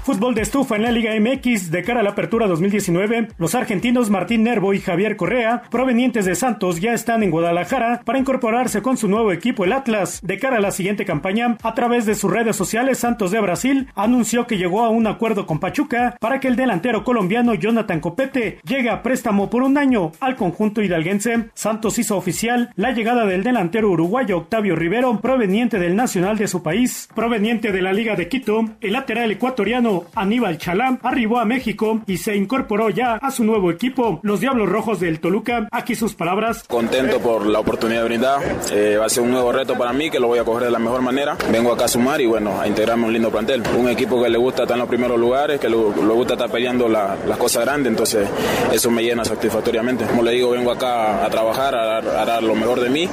Fútbol de estufa en la Liga MX de cara a la apertura 2019. Los argentinos Martín Nervo y Javier Correa, provenientes de Santos, ya están en Guadalajara para incorporarse con su nuevo equipo, el Atlas. De cara a la siguiente campaña, a través de sus redes sociales, Santos de Brasil anunció que llegó a un acuerdo con Pachuca para que el delantero colombiano Jonathan Copete llegue a préstamo por un año al conjunto hidalguense. Santos hizo oficial la llegada del delantero uruguayo Octavio Rivero, proveniente del Nacional de su país, proveniente de la Liga de Quito. El lateral ecuatoriano Aníbal Chalá arribó a México y se incorporó ya a su nuevo equipo, los Diablos Rojos del Toluca. Aquí sus palabras. Contento por la oportunidad brindada. Eh, va a ser un nuevo reto para mí que lo voy a coger de la mejor manera. Vengo acá a sumar y bueno, a integrarme a un lindo plantel. Un equipo que le gusta estar en los primeros lugares, que le, le gusta estar peleando la- las cosas grandes, entonces eso me llena satisfactoriamente. Como le digo, vengo acá a trabajar, a dar, a dar lo mejor de mí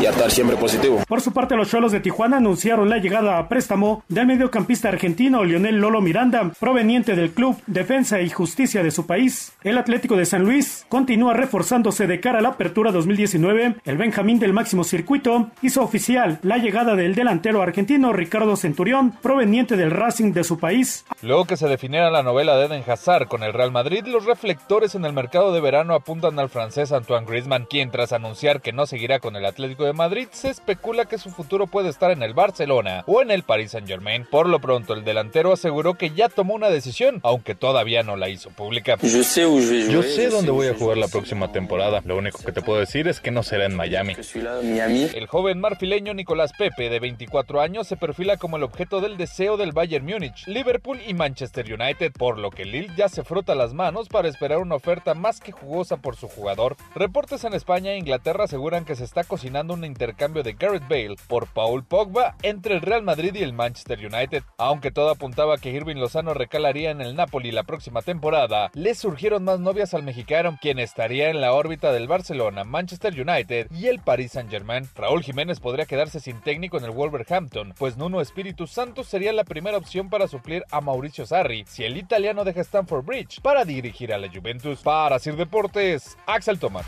y a estar siempre positivo. Por su parte, los Cholos de Tijuana anunciaron la llegada a préstamo del mediocampista argentino Lionel Lolo Miranda, proveniente del club Defensa y Justicia de su país. El Atlético de San Luis continúa reforzándose de cara a la apertura 2019. El Benjamín del máximo circuito hizo oficial la llegada del delantero argentino Ricardo Centurión, proveniente del Racing de su país. Luego que se definiera la novela de Eden Hazard con el Real Madrid, los reflectores en el mercado de verano apuntan al francés Antoine Griezmann, quien tras anunciar que no seguirá con el Atlético de Madrid, se especula que su futuro puede estar en el Barcelona o en el Paris Saint-Germain. Por lo pronto, el delantero aseguró que ya tomó una decisión, aunque todavía no la hizo pública. Yo sé dónde voy a jugar la próxima temporada. Lo único que te puedo decir es que no será en Miami. El joven marfileño Nicolás Pepe, de 24 años, se perfila como el objeto del deseo del Bayern Múnich, Liverpool y Manchester United, por lo que Lille ya se frota las manos para esperar una oferta más que jugosa por su jugador. Reportes en España e Inglaterra aseguran que se está cocinando un intercambio de Gareth Bale por Paul Pogba entre el Real Madrid y el Manchester United. Aunque todo apuntaba que Irving Lozano recalaría en el Napoli la próxima temporada, le surgieron más novias al mexicano, quien estaría en la órbita del Barcelona, Manchester United y el Paris Saint-Germain. Raúl Jiménez podría quedarse sin técnico en el Wolverhampton, pues Nuno Espíritu Santo sería la primera opción para suplir a Mauricio Sarri si el italiano deja Stamford Bridge para dirigir a la Juventus. Para Sir Deportes, Axel Tomás.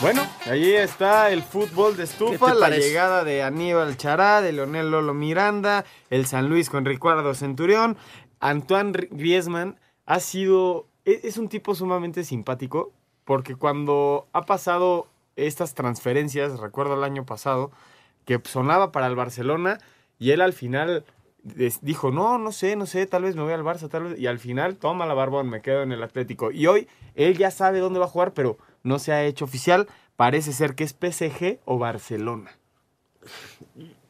Bueno, ahí está el fútbol de ¿Qué estufa, la parece? llegada de Aníbal Chará, de Leonel Lolo Miranda, el San Luis con Ricardo Centurión. Antoine Ri- Griezmann ha sido, e- es un tipo sumamente simpático, porque cuando ha pasado estas transferencias, recuerdo el año pasado, que sonaba para el Barcelona y él al final dijo, no, no sé, no sé, tal vez me voy al Barça, tal vez, y al final, toma la barbón, me quedo en el Atlético. Y hoy él ya sabe dónde va a jugar, pero no se ha hecho oficial. Parece ser que es PSG o Barcelona.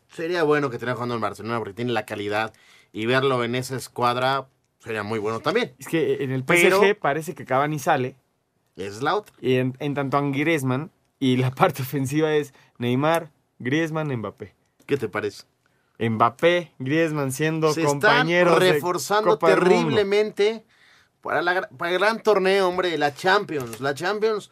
Sería bueno que tenga jugando en Barcelona porque tiene la calidad y verlo en esa escuadra Sería muy bueno también. Es que en el PSG Pero- parece que Cavani sale. Es la otra. Y en, en tanto a Griezmann. Y la parte ofensiva es Neymar, Griezmann, Mbappé. ¿Qué te parece? Mbappé, Griezmann siendo Se compañeros están de reforzando Copa terriblemente para, la, para el gran torneo, hombre, la Champions. La Champions,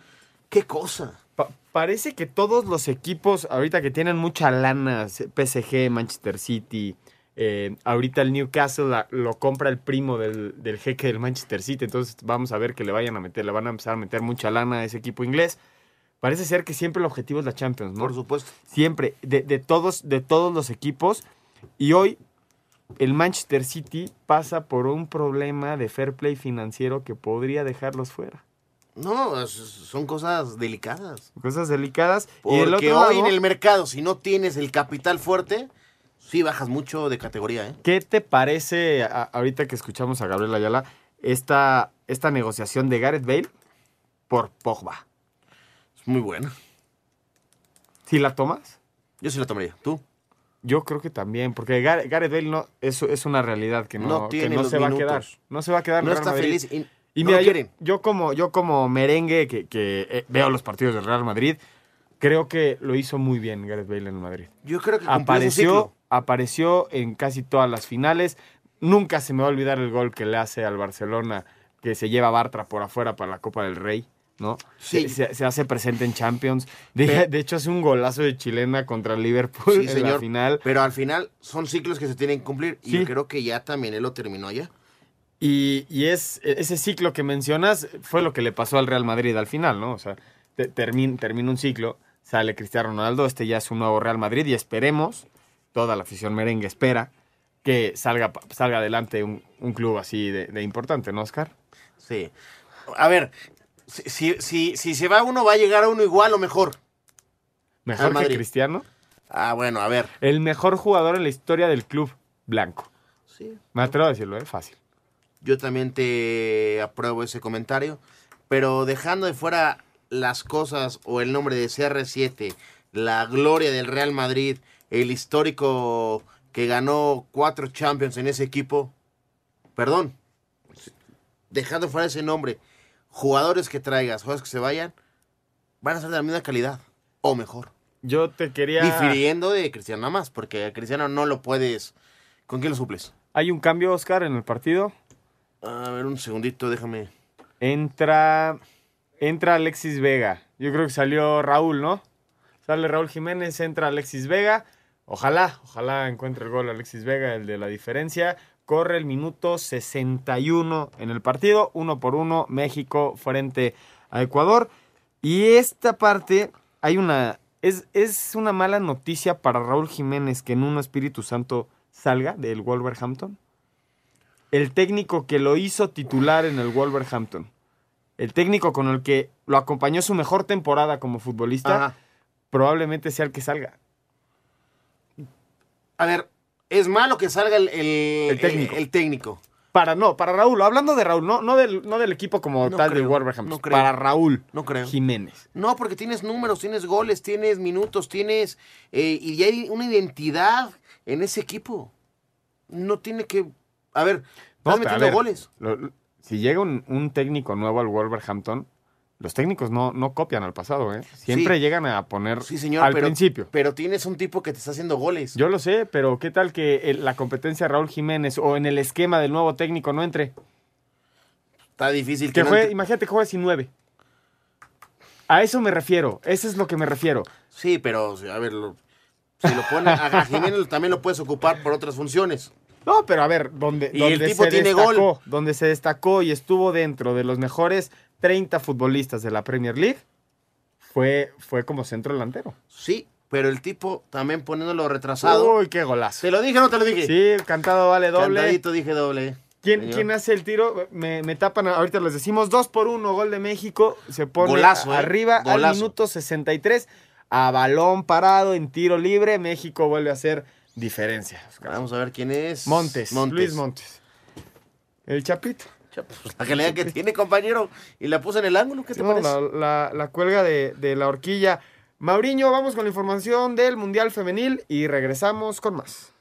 qué cosa. Pa- parece que todos los equipos, ahorita que tienen mucha lana, PSG, Manchester City, eh, ahorita el Newcastle la- lo compra el primo del, del jeque del Manchester City, entonces vamos a ver que le vayan a meter, le van a empezar a meter mucha lana a ese equipo inglés. Parece ser que siempre el objetivo es la Champions, ¿no? Por supuesto. Siempre, de, de todos, de todos los equipos. Y hoy el Manchester City pasa por un problema de fair play financiero que podría dejarlos fuera. No, son cosas delicadas. Cosas delicadas. y Porque el otro hoy en el mercado, si no tienes el capital fuerte, sí bajas mucho de categoría, ¿eh? ¿Qué te parece, a- ahorita que escuchamos a Gabriel Ayala, esta, esta negociación de Gareth Bale por Pogba? Es muy buena. ¿Sí la tomas? Yo sí la tomaría. ¿Tú? Yo creo que también, porque Gar- Gareth Bale no, es, es una realidad que no, No que tiene no los se va a minutos. quedar. No se va a quedar. en No Real está Madrid. feliz y Y mira, yo, como, yo como merengue que, que, eh, veo los partidos del Real Madrid, creo que lo hizo muy bien Gareth Bale en el Madrid. Yo creo que apareció, apareció en casi todas las finales. Nunca se me va a olvidar el gol que le hace al Barcelona, que se lleva a Bartra por afuera para la Copa del Rey, ¿no? Sí. Se, se hace presente en Champions. De, hecho, hace un golazo de chilena contra el Liverpool Sí, en señor. la final. Pero al final son ciclos que se tienen que cumplir. Y yo creo que ya también él lo terminó ya. Y, y es ese ciclo que mencionas fue lo que le pasó al Real Madrid al final, ¿no? O sea, te- termin- termina un ciclo, sale Cristiano Ronaldo, este ya es un nuevo Real Madrid y esperemos, toda la afición merengue espera, que salga, salga adelante un, un club así de, de importante, ¿no, Oscar? Sí. A ver, si, si, si, se va uno, va a llegar a uno igual o mejor. Mejor que Madrid. Cristiano. Ah, bueno, a ver. El mejor jugador en la historia del club blanco. Sí. Me atrevo a decirlo, es fácil. Yo también te apruebo ese comentario. Pero dejando de fuera las cosas o el nombre de CR7, la gloria del Real Madrid, el histórico que ganó cuatro Champions en ese equipo. Perdón. Dejando fuera ese nombre, jugadores que traigas, jugadores que se vayan, van a ser de la misma calidad o mejor. Yo te quería... Difiriendo de Cristiano nada más, porque a Cristiano no lo puedes. ¿Con quién lo suples? ¿Hay un cambio, Oscar, en el partido? A ver, un segundito, déjame. Entra. Entra Alexis Vega. Yo creo que salió Raúl, ¿no? Sale Raúl Jiménez, entra Alexis Vega. Ojalá, ojalá encuentre el gol Alexis Vega, el de la diferencia. Corre el minuto 61 en el partido, uno por uno, México frente a Ecuador. Y esta parte, hay una. Es, es una mala noticia para Raúl Jiménez que en un Espíritu Santo salga del Wolverhampton el técnico que lo hizo titular en el Wolverhampton, el técnico con el que lo acompañó su mejor temporada como futbolista, Ajá. probablemente sea el que salga. A ver, es malo que salga el, el- El técnico. el- técnico. Para no, para Raúl, hablando de Raúl, no, no, del, no del equipo como No tal creo, Wolverhampton, no creo. para Raúl No creo. Jiménez. No, porque tienes números, tienes goles, tienes minutos, tienes. eh, y hay una identidad en ese equipo. No tiene que. A ver, No, estás metiendo ver, goles. lo- si llega un, un técnico nuevo al Wolverhampton, los técnicos no, no copian al pasado, ¿eh? Siempre Sí. llegan a poner Sí, señor, al pero, principio. Pero tienes un tipo que te está haciendo goles. Yo lo sé, pero ¿qué tal que el- la competencia de Raúl Jiménez o en el esquema del nuevo técnico no entre? Está difícil Que no juegue, imagínate que juegue sin nueve. A eso me refiero, eso es lo que me refiero. Sí, pero, a ver, lo- si lo pones. A a Jiménez también lo puedes ocupar por otras funciones. No, pero a ver, donde, Y donde el tipo se tiene destacó, gol. donde se destacó y estuvo dentro de los mejores 30 futbolistas de la Premier League, fue, fue como centro delantero. Sí, pero el tipo también poniéndolo retrasado. Uy, qué golazo. ¿Te lo dije o no te lo dije? Sí, cantado vale doble. Cantadito dije doble. ¿Quién, quién hace el tiro? Me, me tapan, ahorita les decimos, dos por uno, gol de México, se pone Golazo, ¿eh? arriba al minuto 63, a balón parado en tiro libre, México vuelve a hacer diferencia. Vamos a ver quién es. Montes, Montes. Luis Montes. El Chapito. La calidad que tiene, compañero. Y la puse en el ángulo. ¿Qué te No, parece? la, la- la cuelga de, de la horquilla. Mauriño, vamos con la información del Mundial Femenil y regresamos con más.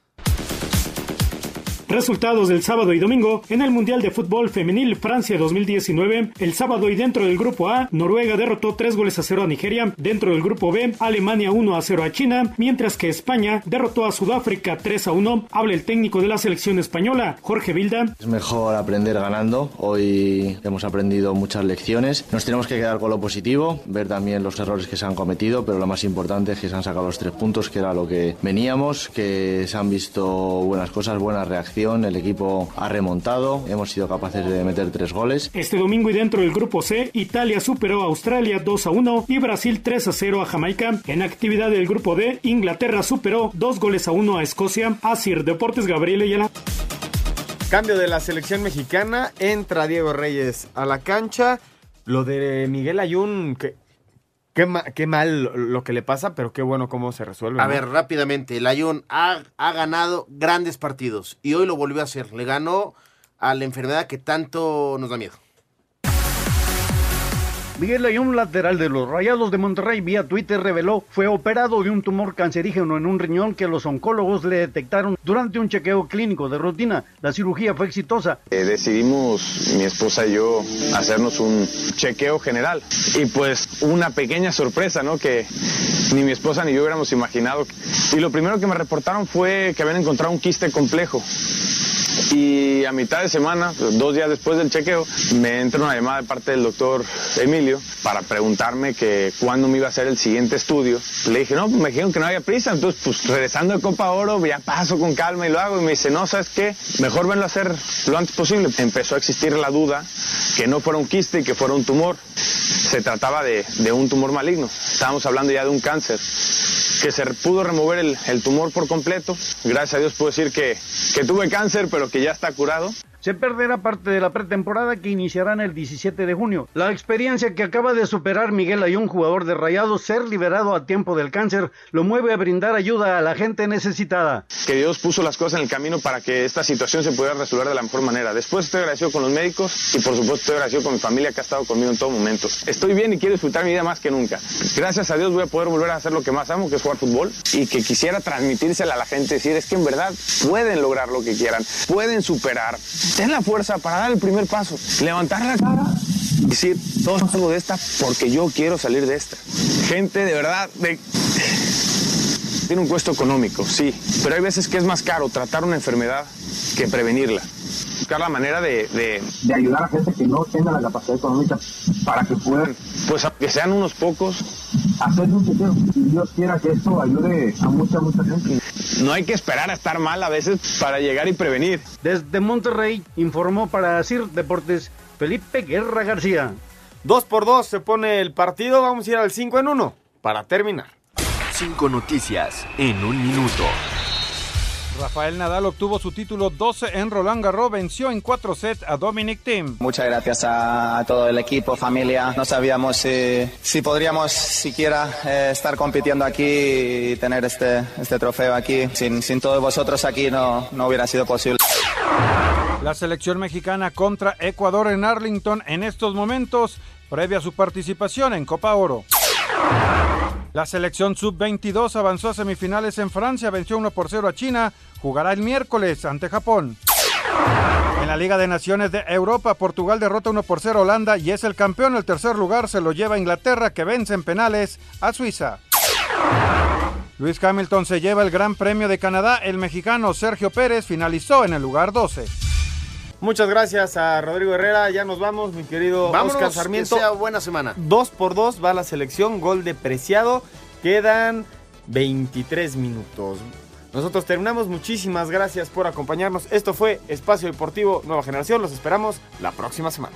Resultados del sábado y domingo en el Mundial de Fútbol Femenil Francia 2019. El sábado y dentro del grupo A, Noruega derrotó 3 goles a 0 a Nigeria. Dentro del grupo B, Alemania 1 a 0 a China, mientras que España derrotó a Sudáfrica 3 a 1. Habla el técnico de la selección española, Jorge Vilda. Es mejor aprender ganando. Hoy hemos aprendido muchas lecciones. Nos tenemos que quedar con lo positivo, ver también los errores que se han cometido, pero lo más importante es que se han sacado los tres puntos, que era lo que veníamos, que se han visto buenas cosas, buena el equipo ha remontado, hemos sido capaces de meter tres goles. Este domingo y dentro del grupo C, Italia superó a Australia 2 a 1 y Brasil 3 a 0 a Jamaica. En actividad del grupo D, Inglaterra superó dos goles a 1 a Escocia. Asir Deportes Gabriel Ayala. Cambio de la selección mexicana, entra Diego Reyes a la cancha. Lo de Miguel Ayun, que Qué, mal lo que le pasa, pero qué bueno cómo se resuelve. A ver, rápidamente, el Ayun ha, ha, ganado grandes partidos y hoy lo volvió a hacer. Le ganó a la enfermedad que tanto nos da miedo. Miguel Ayun, lateral de los Rayados de Monterrey, vía Twitter reveló fue operado de un tumor cancerígeno en un riñón que los oncólogos le detectaron durante un chequeo clínico de rutina. La cirugía fue exitosa. Eh, decidimos, mi esposa y yo, hacernos un chequeo general. Y pues una pequeña sorpresa, ¿no? Que ni mi esposa ni yo hubiéramos imaginado. Y lo primero que me reportaron fue que habían encontrado un quiste complejo. Y a mitad de semana, dos días después del chequeo, me entra una llamada de parte del doctor Emilio para preguntarme que cuándo me iba a hacer el siguiente estudio. Le dije, no, pues me dijeron que no había prisa, entonces pues regresando de Copa Oro ya paso con calma y lo hago. Y me dice, no, ¿sabes qué? Mejor venlo a hacer lo antes posible. Empezó a existir la duda que no fuera un quiste y que fuera un tumor. Se trataba de, de un tumor maligno. Estábamos hablando ya de un cáncer que se pudo remover el, el, tumor por completo. Gracias a Dios puedo decir que, que tuve cáncer, pero que ya está curado se perderá parte de la pretemporada que iniciará en el 17 de junio. La experiencia que acaba de superar Miguel Ayun, jugador de Rayados, ser liberado a tiempo del cáncer, lo mueve a brindar ayuda a la gente necesitada. Que Dios puso las cosas en el camino para que esta situación se pudiera resolver de la mejor manera. Después estoy agradecido con los médicos y por supuesto estoy agradecido con mi familia que ha estado conmigo en todo momento. Estoy bien y quiero disfrutar mi vida más que nunca. Gracias a Dios voy a poder volver a hacer lo que más amo, que es jugar fútbol y que quisiera transmitírsela a la gente, decir es que en verdad pueden lograr lo que quieran, pueden superar. Ten la fuerza para dar el primer paso, levantar la cara y decir, todos salgo de esta porque yo quiero salir de esta. Gente de verdad, de... tiene un costo económico, sí, pero hay veces que es más caro tratar una enfermedad que prevenirla. Buscar la manera de, de, de ayudar a gente que no tenga la capacidad económica para que puedan, pues aunque sean unos pocos, hacer un chequeo. Y Dios quiera que esto ayude a mucha, mucha gente. No hay que esperar a estar mal a veces para llegar y prevenir. Desde Monterrey informó para CIR Deportes Felipe Guerra García. Dos por dos se pone el partido. Vamos a ir al 5 en 1 para terminar. Cinco noticias en un minuto. Rafael Nadal obtuvo su título 12 en Roland Garros, venció en cuatro sets a Dominic Thiem. Muchas gracias a, todo el equipo, familia. No sabíamos si, si podríamos siquiera eh, estar compitiendo aquí y tener este, este trofeo aquí. Sin, sin todos vosotros aquí no, no hubiera sido posible. La selección mexicana contra Ecuador en Arlington en estos momentos, previa a su participación en Copa Oro. La selección sub-22 avanzó a semifinales en Francia, venció 1 por 0 a China, jugará el miércoles ante Japón. En la Liga de Naciones de Europa, Portugal derrota 1 por 0 a Holanda y es el campeón. El tercer lugar se lo lleva Inglaterra, que vence en penales a Suiza. Luis Hamilton se lleva el Gran Premio de Canadá. El mexicano Sergio Pérez finalizó en el lugar 12. Muchas gracias a Rodrigo Herrera. Ya nos vamos, mi querido Vámonos, Oscar Sarmiento. Que sea buena semana. Dos por dos va la selección, gol de Preciado. Quedan 23 minutos. Nosotros terminamos. Muchísimas gracias por acompañarnos. Esto fue Espacio Deportivo Nueva Generación. Los esperamos la próxima semana.